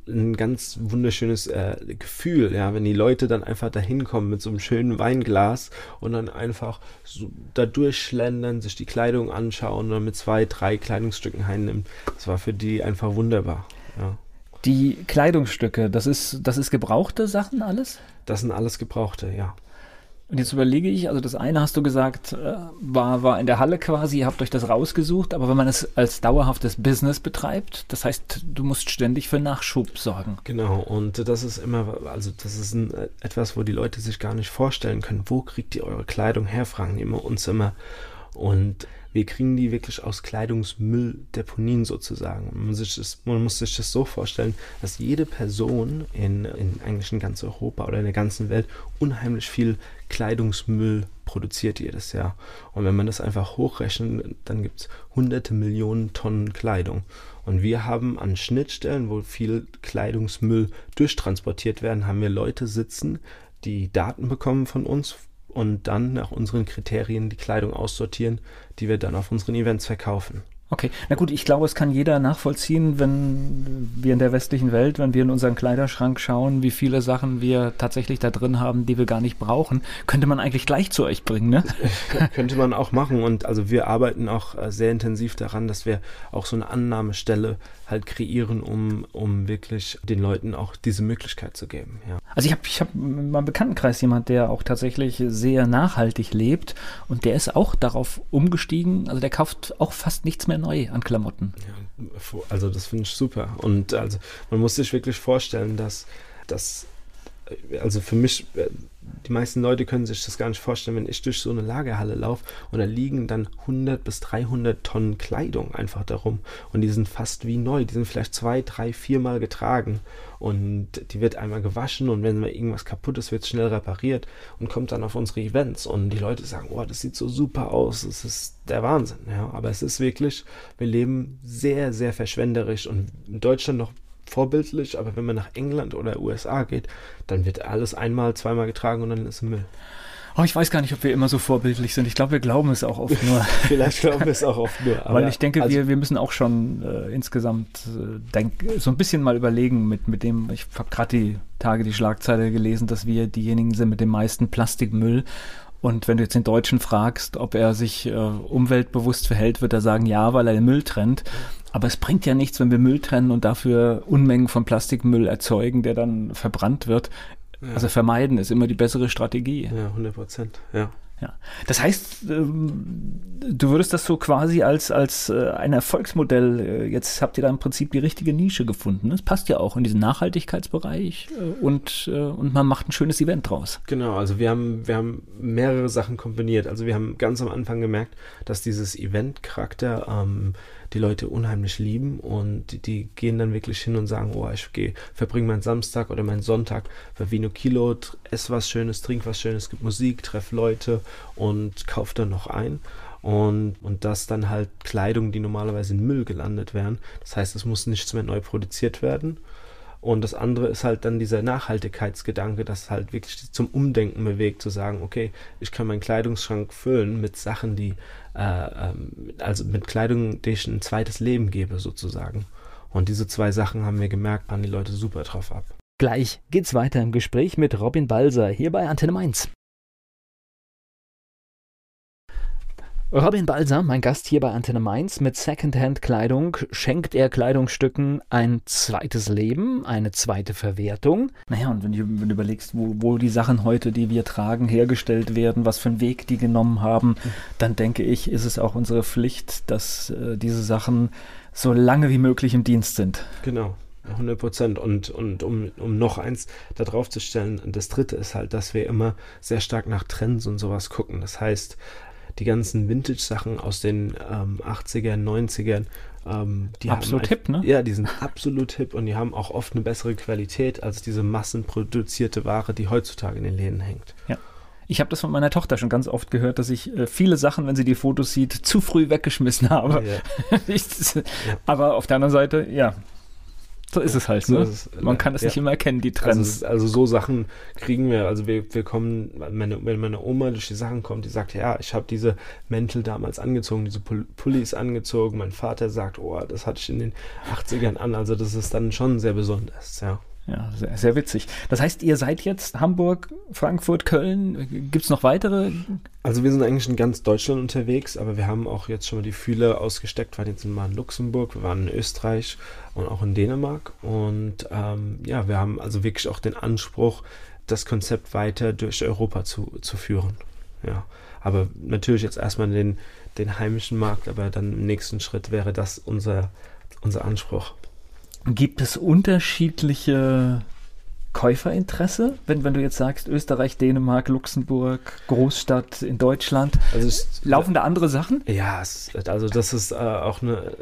ein ganz wunderschönes äh, Gefühl, ja, wenn die Leute dann einfach da hinkommen mit so einem schönen Weinglas und dann einfach so da durchschlendern, sich die Kleidung anschauen und dann mit zwei, drei Kleidungsstücken heimnimmt. Das war für die einfach wunderbar. Ja. Die Kleidungsstücke, das ist, das ist gebrauchte Sachen alles? Das sind alles gebrauchte, ja. Und jetzt überlege ich, also das eine hast du gesagt, äh, war, war in der Halle quasi, ihr habt euch das rausgesucht, aber wenn man es als dauerhaftes Business betreibt, das heißt, du musst ständig für Nachschub sorgen. Genau, und das ist immer, also das ist ein, etwas, wo die Leute sich gar nicht vorstellen können. Wo kriegt ihr eure Kleidung her, fragen die immer uns immer. Und wir kriegen die wirklich aus Kleidungsmülldeponien sozusagen. Man, sich das, man, muss sich das so vorstellen, dass jede Person in, in eigentlich in ganz Europa oder in der ganzen Welt unheimlich viel Kleidungsmüll produziert jedes Jahr. Und wenn man das einfach hochrechnet, dann gibt es hunderte Millionen Tonnen Kleidung. Und wir haben an Schnittstellen, wo viel Kleidungsmüll durchtransportiert werden, haben wir Leute sitzen, die Daten bekommen von uns, und dann nach unseren Kriterien die Kleidung aussortieren, die wir dann auf unseren Events verkaufen. Okay, na gut, ich glaube, es kann jeder nachvollziehen, wenn wir in der westlichen Welt, wenn wir in unseren Kleiderschrank schauen, wie viele Sachen wir tatsächlich da drin haben, die wir gar nicht brauchen. Könnte man eigentlich gleich zu euch bringen, ne? Könnte man auch machen und also wir arbeiten auch äh, sehr intensiv daran, dass wir auch so eine Annahmestelle halt kreieren, um, um wirklich den Leuten auch diese Möglichkeit zu geben. Ja. Also ich habe ich hab in meinem Bekanntenkreis jemand, der auch tatsächlich sehr nachhaltig lebt und der ist auch darauf umgestiegen, also der kauft auch fast nichts mehr neu an Klamotten. Ja, also das finde ich super. Und also man muss sich wirklich vorstellen, dass das also für mich äh, die meisten Leute können sich das gar nicht vorstellen, wenn ich durch so eine Lagerhalle laufe und da liegen dann 100 bis 300 Tonnen Kleidung einfach darum und die sind fast wie neu, die sind vielleicht zwei, drei, viermal getragen. Und die wird einmal gewaschen und wenn mal irgendwas kaputt ist, wird es schnell repariert und kommt dann auf unsere Events. Und die Leute sagen, oh, das sieht so super aus, das ist der Wahnsinn, ja, aber es ist wirklich, wir leben sehr, sehr verschwenderisch und in Deutschland noch vorbildlich, aber wenn man nach England oder USA geht, dann wird alles einmal, zweimal getragen und dann ist es Müll. Oh, ich weiß gar nicht, ob wir immer so vorbildlich sind. Ich glaube, wir glauben es auch oft nur. Vielleicht glauben wir es auch oft nur. Weil ich denke, also, wir, wir müssen auch schon äh, insgesamt äh, denk, so ein bisschen mal überlegen mit, mit dem, ich habe gerade die Tage die Schlagzeile gelesen, dass wir diejenigen sind mit dem meisten Plastikmüll. Und wenn du jetzt den Deutschen fragst, ob er sich äh, umweltbewusst verhält, wird er sagen, ja, weil er den Müll trennt. Aber es bringt ja nichts, wenn wir Müll trennen und dafür Unmengen von Plastikmüll erzeugen, der dann verbrannt wird. Ja. Also vermeiden ist immer die bessere Strategie. Ja, 100 Prozent, ja. Ja. Das heißt, ähm, du würdest das so quasi als, als äh, ein Erfolgsmodell, äh, jetzt habt ihr da im Prinzip die richtige Nische gefunden. Das passt ja auch in diesen Nachhaltigkeitsbereich äh, und, und man macht ein schönes Event draus. Genau, also wir haben, wir haben mehrere Sachen kombiniert. Also wir haben ganz am Anfang gemerkt, dass dieses Event-Charakter ähm, die Leute unheimlich lieben und die, gehen dann wirklich hin und sagen, oh, ich gehe, verbringe meinen Samstag oder meinen Sonntag bei Vino Kilo, esse was Schönes, trink was Schönes, gibt Musik, treff Leute und kauf dann noch ein. Und, und das dann halt Kleidung, die normalerweise in Müll gelandet wären. Das heißt, es muss nichts mehr neu produziert werden. Und das andere ist halt dann dieser Nachhaltigkeitsgedanke, das halt wirklich zum Umdenken bewegt, zu sagen, okay, ich kann meinen Kleidungsschrank füllen mit Sachen, die, äh, ähm, also mit Kleidung, die ich ein zweites Leben gebe, sozusagen. Und diese zwei Sachen haben wir gemerkt, waren die Leute super drauf ab. Gleich geht's weiter im Gespräch mit Robin Balser hier bei Antenne Mainz. Robin Balser, mein Gast hier bei Antenne Mainz, mit Secondhand-Kleidung schenkt er Kleidungsstücken ein zweites Leben, eine zweite Verwertung. Naja, und wenn du, wenn du überlegst, wo, wo, die Sachen heute, die wir tragen, hergestellt werden, was für einen Weg die genommen haben, dann denke ich, ist es auch unsere Pflicht, dass äh, diese Sachen so lange wie möglich im Dienst sind. Genau. 100 Prozent. Und, und um, um noch eins da drauf zu stellen, das dritte ist halt, dass wir immer sehr stark nach Trends und sowas gucken. Das heißt, die ganzen Vintage-Sachen aus den ähm, 80ern, 90ern, ähm, die absolut haben hip, ne? Ja, die sind absolut hip und die haben auch oft eine bessere Qualität als diese massenproduzierte Ware, die heutzutage in den Läden hängt. Ja. Ich habe das von meiner Tochter schon ganz oft gehört, dass ich äh, viele Sachen, wenn sie die Fotos sieht, zu früh weggeschmissen habe. Ja. ich, aber auf der anderen Seite, ja, so ist es halt. So Ne? es, Man äh, kann es ja. nicht immer erkennen, die Trends. Also, also so Sachen kriegen wir. Also wir, wir kommen, meine, wenn meine Oma durch die Sachen kommt, die sagt, ja, ich habe diese Mäntel damals angezogen, diese Pull- Pullis angezogen. Mein Vater sagt, oh, das hatte ich in den 80ern an. Also das ist dann schon sehr besonders, ja. Ja, sehr, sehr witzig. Das heißt, ihr seid jetzt Hamburg, Frankfurt, Köln. Gibt es noch weitere? Also wir sind eigentlich in ganz Deutschland unterwegs, aber wir haben auch jetzt schon mal die Fühler ausgesteckt. Wir waren jetzt mal in Luxemburg, wir waren in Österreich und auch in Dänemark. Und ähm, ja, wir haben also wirklich auch den Anspruch, das Konzept weiter durch Europa zu, zu führen. Ja, aber natürlich jetzt erstmal den, den heimischen Markt, aber dann im nächsten Schritt wäre das unser, unser Anspruch. Gibt es unterschiedliche Käuferinteresse? Wenn, wenn du jetzt sagst, Österreich, Dänemark, Luxemburg, Großstadt in Deutschland, Also es, laufen da andere Sachen? Ja, es, also das ist äh, auch eine,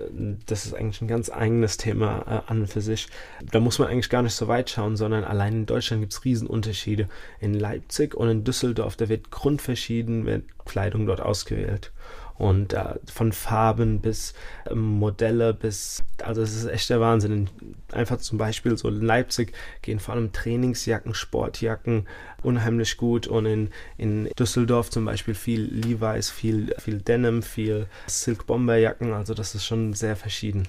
das ist eigentlich ein ganz eigenes Thema äh, an und für sich. Da muss man eigentlich gar nicht so weit schauen, sondern allein in Deutschland gibt es Riesenunterschiede. In Leipzig und in Düsseldorf, da wird grundverschieden wird Kleidung dort ausgewählt. Und äh, von Farben bis ähm, Modelle bis, also es ist echt der Wahnsinn. In, einfach zum Beispiel so in Leipzig gehen vor allem Trainingsjacken, Sportjacken unheimlich gut und in, in Düsseldorf zum Beispiel viel Levi's, viel, viel Denim, viel Silk Bomberjacken, also das ist schon sehr verschieden.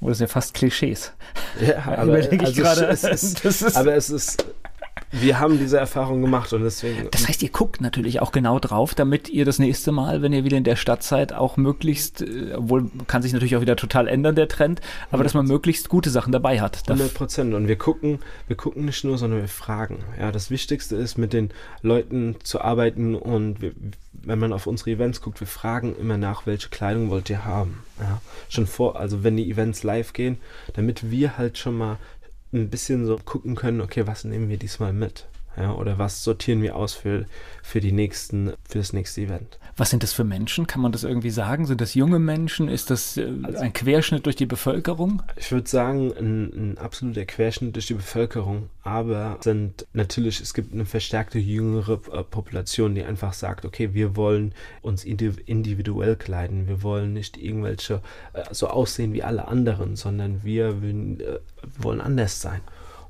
Oder sind ja fast Klischees? Ja, Überlege ich gerade. Es Das ist- aber es ist, wir haben diese Erfahrung gemacht und deswegen. Das heißt, ihr guckt natürlich auch genau drauf, damit ihr das nächste Mal, wenn ihr wieder in der Stadt seid, auch möglichst, äh, obwohl kann sich natürlich auch wieder total ändern, der Trend, aber dass man möglichst gute Sachen dabei hat. Da 100 Prozent. Und wir gucken, wir gucken nicht nur, sondern wir fragen. Ja, das Wichtigste ist, mit den Leuten zu arbeiten und wir, wenn man auf unsere Events guckt, wir fragen immer nach, welche Kleidung wollt ihr haben. Ja, schon vor, also wenn die Events live gehen, damit wir halt schon mal ein bisschen so gucken können, okay, was nehmen wir diesmal mit? Ja, oder was sortieren wir aus für, für die nächsten, für das nächste Event? Was sind das für Menschen? Kann man das irgendwie sagen? Sind das junge Menschen? Ist das äh, ein Querschnitt durch die Bevölkerung? Ich würde sagen, ein, ein absoluter Querschnitt durch die Bevölkerung, aber sind natürlich, es gibt eine verstärkte jüngere äh, Population, die einfach sagt, okay, wir wollen uns indi- individuell kleiden, wir wollen nicht irgendwelche äh, so aussehen wie alle anderen, sondern wir wollen, wollen anders sein.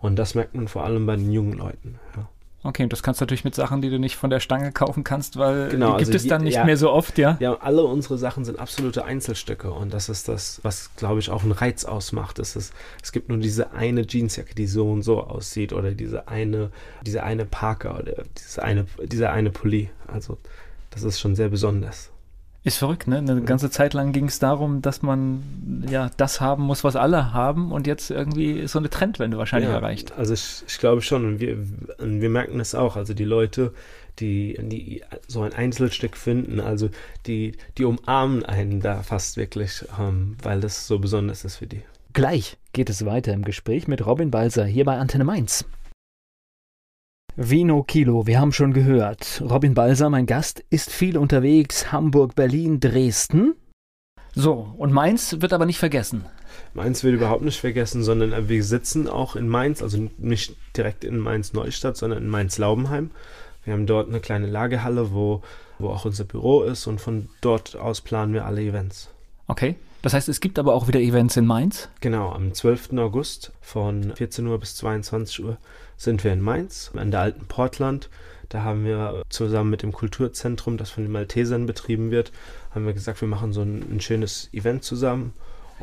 Und das merkt man vor allem bei den jungen Leuten. Ja. Okay, und das kannst du natürlich mit Sachen, die du nicht von der Stange kaufen kannst, weil Genau, die gibt also es dann nicht ja. mehr so oft, ja? Ja, alle unsere Sachen sind absolute Einzelstücke und das ist das, was, glaube ich, auch einen Reiz ausmacht. Es, ist, es gibt nur diese eine Jeansjacke, die so und so aussieht oder diese eine, diese eine Parker oder diese eine, dieser eine Pulli. Also das ist schon sehr besonders. Ist verrückt, ne? Eine ganze Zeit lang ging es darum, dass man ja das haben muss, was alle haben und jetzt irgendwie ist so eine Trendwende wahrscheinlich Ja, erreicht. Also ich, ich glaube schon und wir, und wir merken das auch. Also die Leute, die, die so ein Einzelstück finden, also die, die umarmen einen da fast wirklich, ähm, weil das so besonders ist für die. Gleich geht es weiter im Gespräch mit Robin Balser hier bei Antenne Mainz. Vino Kilo, wir haben schon gehört. Robin Balser, mein Gast, ist viel unterwegs. Hamburg, Berlin, Dresden. So, und Mainz wird aber nicht vergessen. Mainz wird überhaupt nicht vergessen, sondern wir sitzen auch in Mainz, also nicht direkt in Mainz-Neustadt, sondern in Mainz-Laubenheim. Wir haben dort eine kleine Lagerhalle, wo, wo auch unser Büro ist und von dort aus planen wir alle Events. Okay. Das heißt, es gibt aber auch wieder Events in Mainz. Genau, am 12. August von 14 Uhr bis 22 Uhr sind wir in Mainz, an der alten Portland. Da haben wir zusammen mit dem Kulturzentrum, das von den Maltesern betrieben wird, haben wir gesagt, wir machen so ein, ein schönes Event zusammen.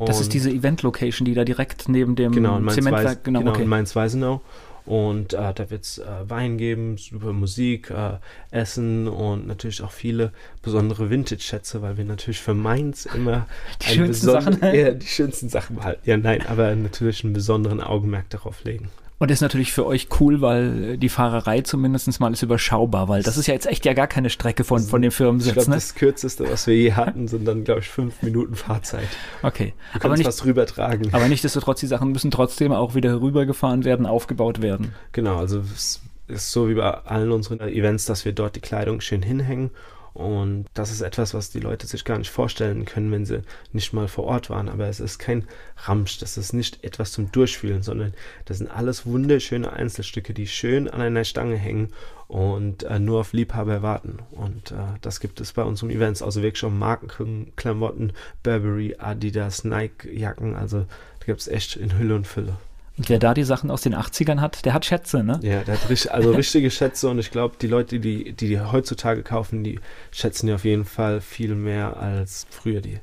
Das ist Und- diese Event-Location, die da direkt neben dem Genau, in Zementwerk, genau, genau, okay. in Mainz-Weisenau. Und äh, da wird es äh, Wein geben, super Musik, äh, Essen und natürlich auch viele besondere Vintage-Schätze, weil wir natürlich für Mainz immer Die schönsten Sachen. Ja, die schönsten Sachen behalten. Ja, nein, aber natürlich einen besonderen Augenmerk darauf legen. Und ist natürlich für euch cool, weil die Fahrerei zumindest mal ist überschaubar, weil das ist ja jetzt echt ja gar keine Strecke von, von dem Ich Firmensitz, glaube, ne? das kürzeste, was wir je hatten, sind dann, glaube ich, fünf Minuten Fahrzeit. Okay. Wir Aber nicht, fast rübertragen. aber nichtsdestotrotz, die Sachen müssen trotzdem auch wieder rübergefahren werden, aufgebaut werden. Genau, also es ist so wie bei allen unseren Events, dass wir dort die Kleidung schön hinhängen Und das ist etwas, was die Leute sich gar nicht vorstellen können, wenn sie nicht mal vor Ort waren. Aber es ist kein Ramsch, das ist nicht etwas zum Durchfühlen, sondern das sind alles wunderschöne Einzelstücke, die schön an einer Stange hängen und äh, nur auf Liebhaber warten. Und äh, das gibt es bei unseren Events. Also wirklich schon Markenklamotten, Burberry, Adidas, Nike-Jacken. Also da gibt es echt in Hülle und Fülle. Und wer da die Sachen aus den 80ern hat, der hat Schätze, ne? Ja, der hat richtig, also richtige Schätze und ich glaube, die Leute, die, die die heutzutage kaufen, die schätzen die auf jeden Fall viel mehr als früher die.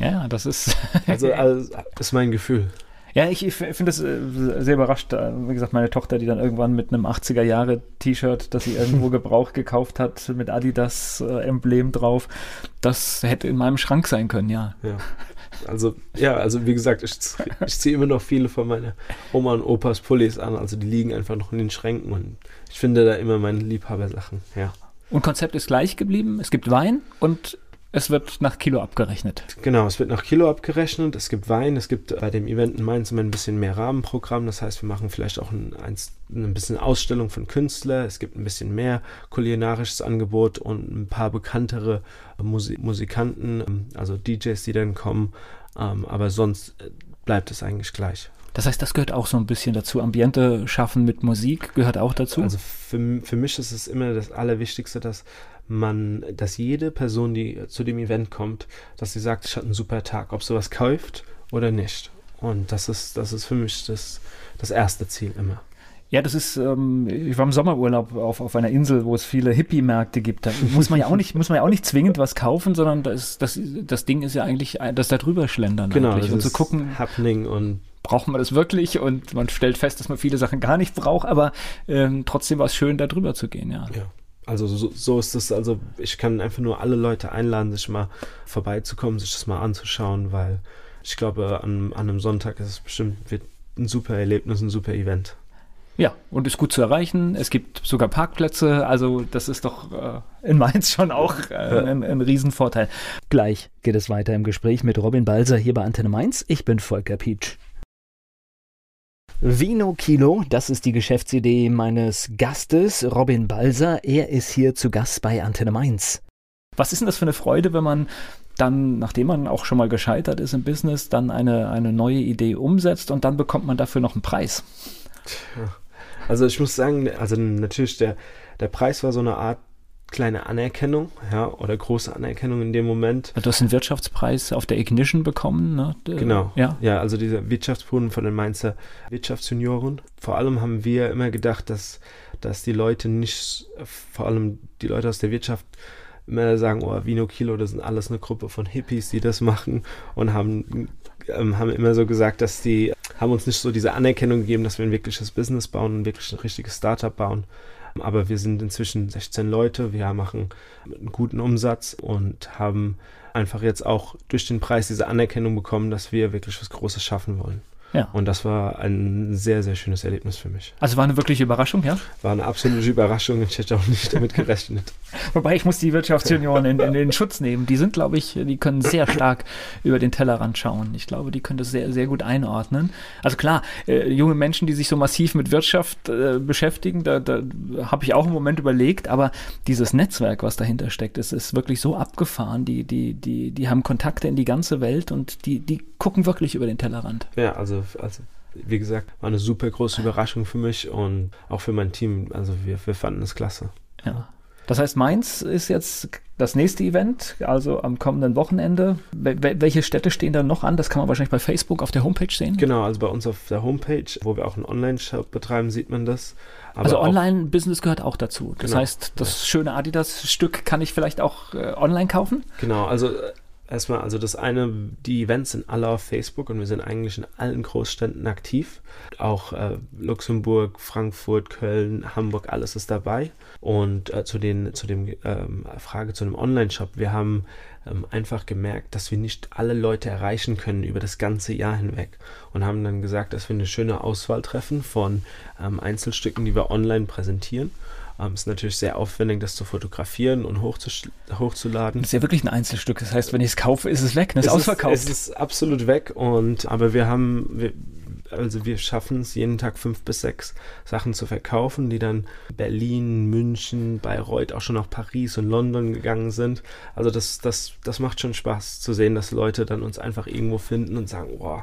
Ja, das ist. also, also ist mein Gefühl. Ja, ich, ich finde es äh, sehr überrascht. Äh, wie gesagt, meine Tochter, die dann irgendwann mit einem 80er-Jahre-T-Shirt, das sie irgendwo gebraucht gekauft hat, mit Adidas-Emblem drauf, das hätte in meinem Schrank sein können, ja. Ja. Also, ja, also wie gesagt, ich, ich ziehe immer noch viele von meinen Oma und Opas Pullis an. Also die liegen einfach noch in den Schränken und ich finde da immer meine Liebhabersachen, ja. Und Konzept ist gleich geblieben. Es gibt Wein und es wird nach Kilo abgerechnet. Genau, es wird nach Kilo abgerechnet. Es gibt Wein. Es gibt bei dem Event in Mainz immer ein bisschen mehr Rahmenprogramm. Das heißt, wir machen vielleicht auch ein, ein bisschen Ausstellung von Künstlern. Es gibt ein bisschen mehr kulinarisches Angebot und ein paar bekanntere Musik Musikanten, also DJs, die dann kommen. Ähm, aber sonst äh, bleibt es eigentlich gleich. Das heißt, das gehört auch so ein bisschen dazu. Ambiente schaffen mit Musik gehört auch dazu. Also für, für mich ist es immer das Allerwichtigste, dass man, dass jede Person, die zu dem Event kommt, dass sie sagt, ich hatte einen super Tag, ob sie was kauft oder nicht. Und das ist, das ist für mich das, das erste Ziel immer. Ja, das ist, ähm, ich war im Sommerurlaub auf, auf einer Insel, wo es viele Hippie-Märkte gibt. Da muss man ja auch nicht, muss man ja auch nicht zwingend was kaufen, sondern das, das, das Ding ist ja eigentlich, das da drüber schlendern. Genau, eigentlich. und zu gucken. Happening und braucht man das wirklich und man stellt fest, dass man viele Sachen gar nicht braucht, aber ähm, trotzdem war es schön, da drüber zu gehen, ja. Ja. Also so, so ist es, also ich kann einfach nur alle Leute einladen, sich mal vorbeizukommen, sich das mal anzuschauen, weil ich glaube, an, an einem Sonntag ist es bestimmt wird ein super Erlebnis, ein super Event. Ja, und ist gut zu erreichen. Es gibt sogar Parkplätze, also das ist doch äh, in Mainz schon auch äh, ein, ein Riesenvorteil. Gleich geht es weiter im Gespräch mit Robin Balser hier bei Antenne Mainz. Ich bin Volker Pietsch. Vino Kilo, das ist die Geschäftsidee meines Gastes, Robin Balser. Er ist hier zu Gast bei Antenne Mainz. Was ist denn das für eine Freude, wenn man dann, nachdem man auch schon mal gescheitert ist im Business, dann eine, eine neue Idee umsetzt und dann bekommt man dafür noch einen Preis? Also ich muss sagen, also natürlich der, der Preis war so eine Art kleine Anerkennung, ja, oder große Anerkennung in dem Moment. Du hast den Wirtschaftspreis auf der Ignition bekommen, ne? Genau. Ja, ja also dieser Wirtschaftsboden von den Mainzer Wirtschaftsjunioren. Vor allem haben wir immer gedacht, dass, dass die Leute nicht, vor allem die Leute aus der Wirtschaft, immer sagen, oh, Vino Kilo, das sind alles eine Gruppe von Hippies, die das machen und haben, ähm, haben immer so gesagt, dass die, haben uns nicht so diese Anerkennung gegeben, dass wir ein wirkliches Business bauen, ein wirklich ein richtiges Startup bauen. Aber wir sind inzwischen 16 Leute, wir machen einen guten Umsatz und haben einfach jetzt auch durch den Preis diese Anerkennung bekommen, dass wir wirklich was Großes schaffen wollen. Ja. Und das war ein sehr, sehr schönes Erlebnis für mich. Also war eine wirkliche Überraschung, ja? War eine absolute Überraschung. Ich hätte auch nicht damit gerechnet. Wobei ich muss die Wirtschaftsjunioren in, in, den Schutz nehmen. Die sind, glaube ich, die können sehr stark über den Tellerrand schauen. Ich glaube, die können das sehr, sehr gut einordnen. Also klar, äh, junge Menschen, die sich so massiv mit Wirtschaft äh, beschäftigen, da, da habe ich auch im Moment überlegt, aber dieses Netzwerk, was dahinter steckt, ist, ist wirklich so abgefahren. Die, die, die, die haben Kontakte in die ganze Welt und die, die gucken wirklich über den Tellerrand. Ja, also also wie gesagt, war eine super große Überraschung für mich und auch für mein Team. Also wir, wir fanden es klasse. Ja. Das heißt, Mainz ist jetzt das nächste Event, also am kommenden Wochenende. Welche Städte stehen da noch an? Das kann man wahrscheinlich bei Facebook auf der Homepage sehen. Genau, also bei uns auf der Homepage, wo wir auch einen Online-Shop betreiben, sieht man das. Aber also Online-Business gehört auch dazu. Das genau. heißt, das ja. schöne Adidas-Stück kann ich vielleicht auch äh, online kaufen? Genau, also Erstmal, also das eine, die Events sind alle auf Facebook und wir sind eigentlich in allen Großstädten aktiv. Auch äh, Luxemburg, Frankfurt, Köln, Hamburg, alles ist dabei. Und äh, zu den zu dem ähm, Frage zu dem Online-Shop, wir haben ähm, einfach gemerkt, dass wir nicht alle Leute erreichen können über das ganze Jahr hinweg und haben dann gesagt, dass wir eine schöne Auswahl treffen von ähm, Einzelstücken, die wir online präsentieren ähm, ist natürlich sehr aufwendig, das zu fotografieren und hochzuladen. Das ist ja wirklich ein Einzelstück. Das heißt, wenn ich es kaufe, ist es weg, ne? ist ausverkauft. Es ist absolut weg. Und aber wir haben, wir, Also wir schaffen es jeden Tag fünf bis sechs Sachen zu verkaufen, die dann Berlin, München, Bayreuth, auch schon nach Paris und London gegangen sind. Also das, das, das macht schon Spaß zu sehen, dass Leute dann uns einfach irgendwo finden und sagen, wow,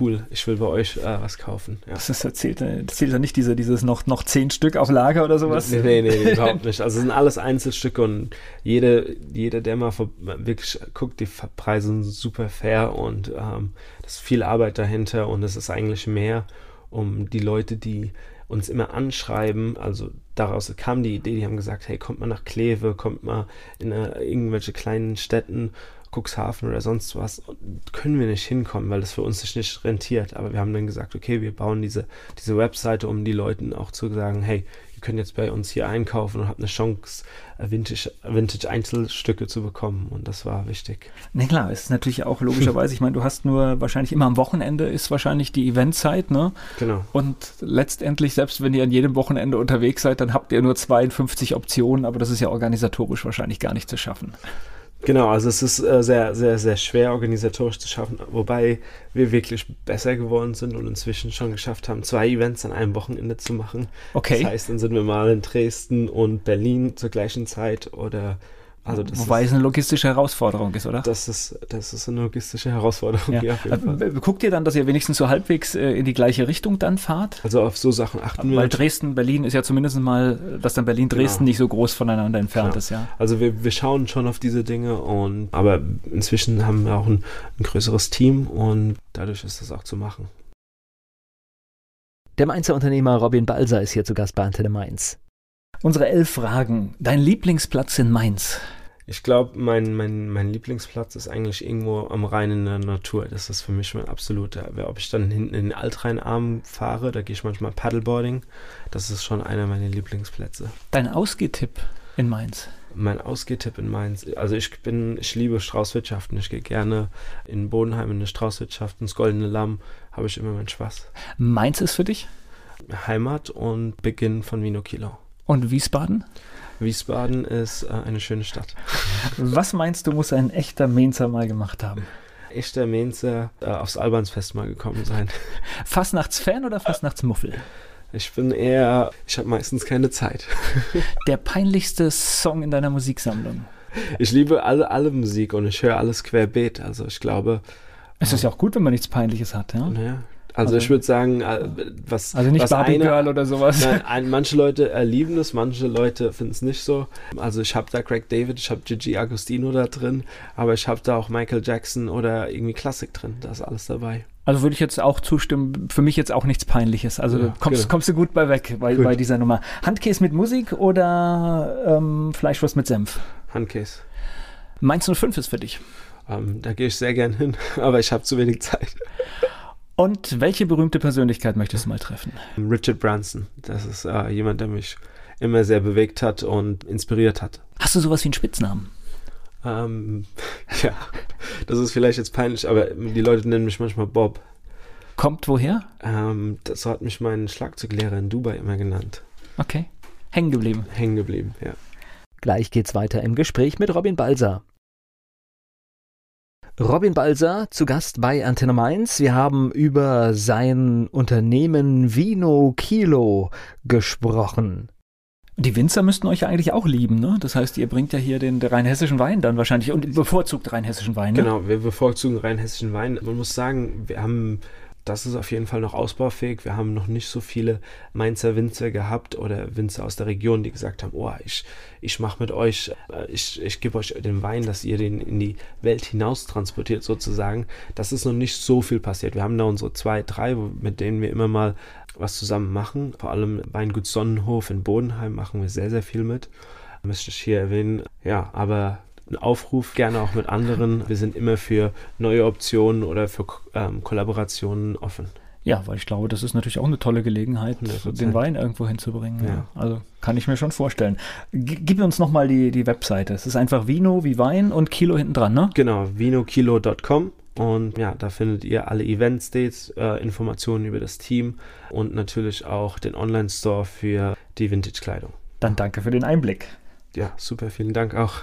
cool, ich will bei euch äh, was kaufen. Ja. Das erzählt, erzählt ja nicht diese, dieses noch, noch zehn Stück auf Lager oder sowas? Nee, nee, nee, überhaupt nicht. Also es sind alles Einzelstücke und jede, jeder, der mal wirklich guckt, die Preise sind super fair und ähm, das ist viel Arbeit dahinter und es ist eigentlich mehr um die Leute, die uns immer anschreiben, also daraus kam die Idee, die haben gesagt, hey, kommt mal nach Kleve, kommt mal in eine, irgendwelche kleinen Städten Cuxhaven oder sonst was, können wir nicht hinkommen, weil das für uns sich nicht rentiert. Aber wir haben dann gesagt, okay, wir bauen diese, diese Webseite, um die Leuten auch zu sagen, hey, ihr könnt jetzt bei uns hier einkaufen und habt eine Chance, äh, Vintage, zu bekommen. Und das war wichtig. Na nee, klar, ist natürlich auch logischerweise, ich meine, du hast nur wahrscheinlich immer am Wochenende ist wahrscheinlich die Eventzeit, ne? Genau. Und letztendlich, selbst wenn ihr an jedem Wochenende unterwegs seid, dann habt ihr nur 52 Optionen, aber das ist ja organisatorisch wahrscheinlich gar nicht zu schaffen. Genau, also es ist äh, sehr, sehr, sehr schwer organisatorisch zu schaffen, wobei wir wirklich besser geworden sind und inzwischen schon geschafft haben, zwei Events an einem Wochenende zu machen. Okay. Das heißt, dann sind wir mal in Dresden und Berlin zur gleichen Zeit oder also Wobei ist, es eine logistische Herausforderung ist, oder? Das ist, das ist eine logistische Herausforderung, ja. ja auf jeden Fall. Guckt ihr dann, dass ihr wenigstens so halbwegs äh, in die gleiche Richtung dann fahrt? Also auf so Sachen achten wir. Weil Dresden, Berlin ist ja zumindest mal, dass dann Berlin, Dresden genau. nicht so groß voneinander entfernt genau. ist, ja. Also wir, wir schauen schon auf diese Dinge und aber inzwischen haben wir auch ein, ein größeres Team und dadurch ist das auch zu machen. Der Mainzer Unternehmer Robin Balser ist hier zu Gast bei Antenne Mainz. Unsere elf Fragen. Dein Lieblingsplatz in Mainz? Ich glaube, mein, mein, mein Lieblingsplatz ist eigentlich irgendwo am Rhein in der Natur. Das ist für mich mein absoluter. Ob ich dann hinten in den Altrheinarm fahre, da gehe ich manchmal Paddleboarding. Das ist schon einer meiner Lieblingsplätze. Dein Ausgehtipp in Mainz? Mein Ausgehtipp in Mainz. Also ich bin, ich liebe Straußwirtschaften. Ich gehe gerne in Bodenheim in eine Straußwirtschaft, ins Goldene Lamm, habe ich immer meinen Spaß. Mainz ist für dich? Heimat und Beginn von Vino Kilo. Und Wiesbaden? Wiesbaden ist äh, eine schöne Stadt. Was meinst du, muss ein echter Mainzer mal gemacht haben? Echter Mainzer äh, aufs Albansfest mal gekommen sein. Fastnachtsfan oder Fastnachtsmuffel? Ich bin eher, ich habe meistens keine Zeit. Der peinlichste Song in deiner Musiksammlung? Ich liebe alle, alle Musik und ich höre alles querbeet. Also ich glaube. Es ist ja auch gut, wenn man nichts Peinliches hat, ja? Naja, also, also ich würde sagen, äh, was. Also nicht was Barbie eine, Girl oder sowas. Nein, manche Leute lieben es, manche Leute finden es nicht so. Also ich habe da Craig David, ich habe Gigi Agostino da drin, aber ich habe da auch Michael Jackson oder irgendwie Klassik drin. Da ist alles dabei. Also würde ich jetzt auch zustimmen, für mich jetzt auch nichts Peinliches. Also ja, kommst, genau. kommst du gut bei weg bei, bei dieser Nummer. Handkäse mit Musik oder ähm, Fleischwurst mit Senf? Handkäse. Mainz 05 ist für dich. Ähm, da gehe ich sehr gern hin, aber ich habe zu wenig Zeit. Und welche berühmte Persönlichkeit möchtest du mal treffen? Richard Branson. Das ist äh, jemand, der mich immer sehr bewegt hat und inspiriert hat. Hast du sowas wie einen Spitznamen? Ähm, ja, das ist vielleicht jetzt peinlich, aber die Leute nennen mich manchmal Bob. Kommt woher? Ähm, das hat mich mein Schlagzeuglehrer in Dubai immer genannt. Okay. Hängen geblieben. Hängen geblieben, ja. Gleich geht's weiter im Gespräch mit Robin Balser. Robin Balser zu Gast bei Antenne Mainz. Wir haben über sein Unternehmen Vino Kilo gesprochen. Die Winzer müssten euch ja eigentlich auch lieben, ne? Das heißt, ihr bringt ja hier den rheinhessischen Wein dann wahrscheinlich und bevorzugt rheinhessischen Wein, ne? Genau, wir bevorzugen rheinhessischen Wein. Man muss sagen, wir haben das ist auf jeden Fall noch ausbaufähig. Wir haben noch nicht so viele Mainzer Winzer gehabt oder Winzer aus der Region, die gesagt haben, oh, ich, ich mache mit euch, äh, ich, ich gebe euch den Wein, dass ihr den in die Welt hinaus transportiert sozusagen. Das ist noch nicht so viel passiert. Wir haben da unsere zwei, drei, mit denen wir immer mal was zusammen machen. Vor allem Weingut Sonnenhof in Bodenheim machen wir sehr, sehr viel mit. Möchte ich hier erwähnen. Ja, aber ein Aufruf, gerne auch mit anderen. Wir sind immer für neue Optionen oder für ähm, Kollaborationen offen. Ja, weil ich glaube, das ist natürlich auch eine tolle Gelegenheit, 100%. den Wein irgendwo hinzubringen. Ja. Ja. Also kann ich mir schon vorstellen. G gib uns nochmal die, die Webseite. Es ist einfach Vino wie Wein und Kilo hinten dran, ne? Genau, vinokilo.com. Und ja, da findet ihr alle Event-States, äh, Informationen über das Team und natürlich auch den Online-Store für die Vintage-Kleidung. Dann danke für den Einblick. Ja, super, vielen Dank auch.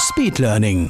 Speedlearning.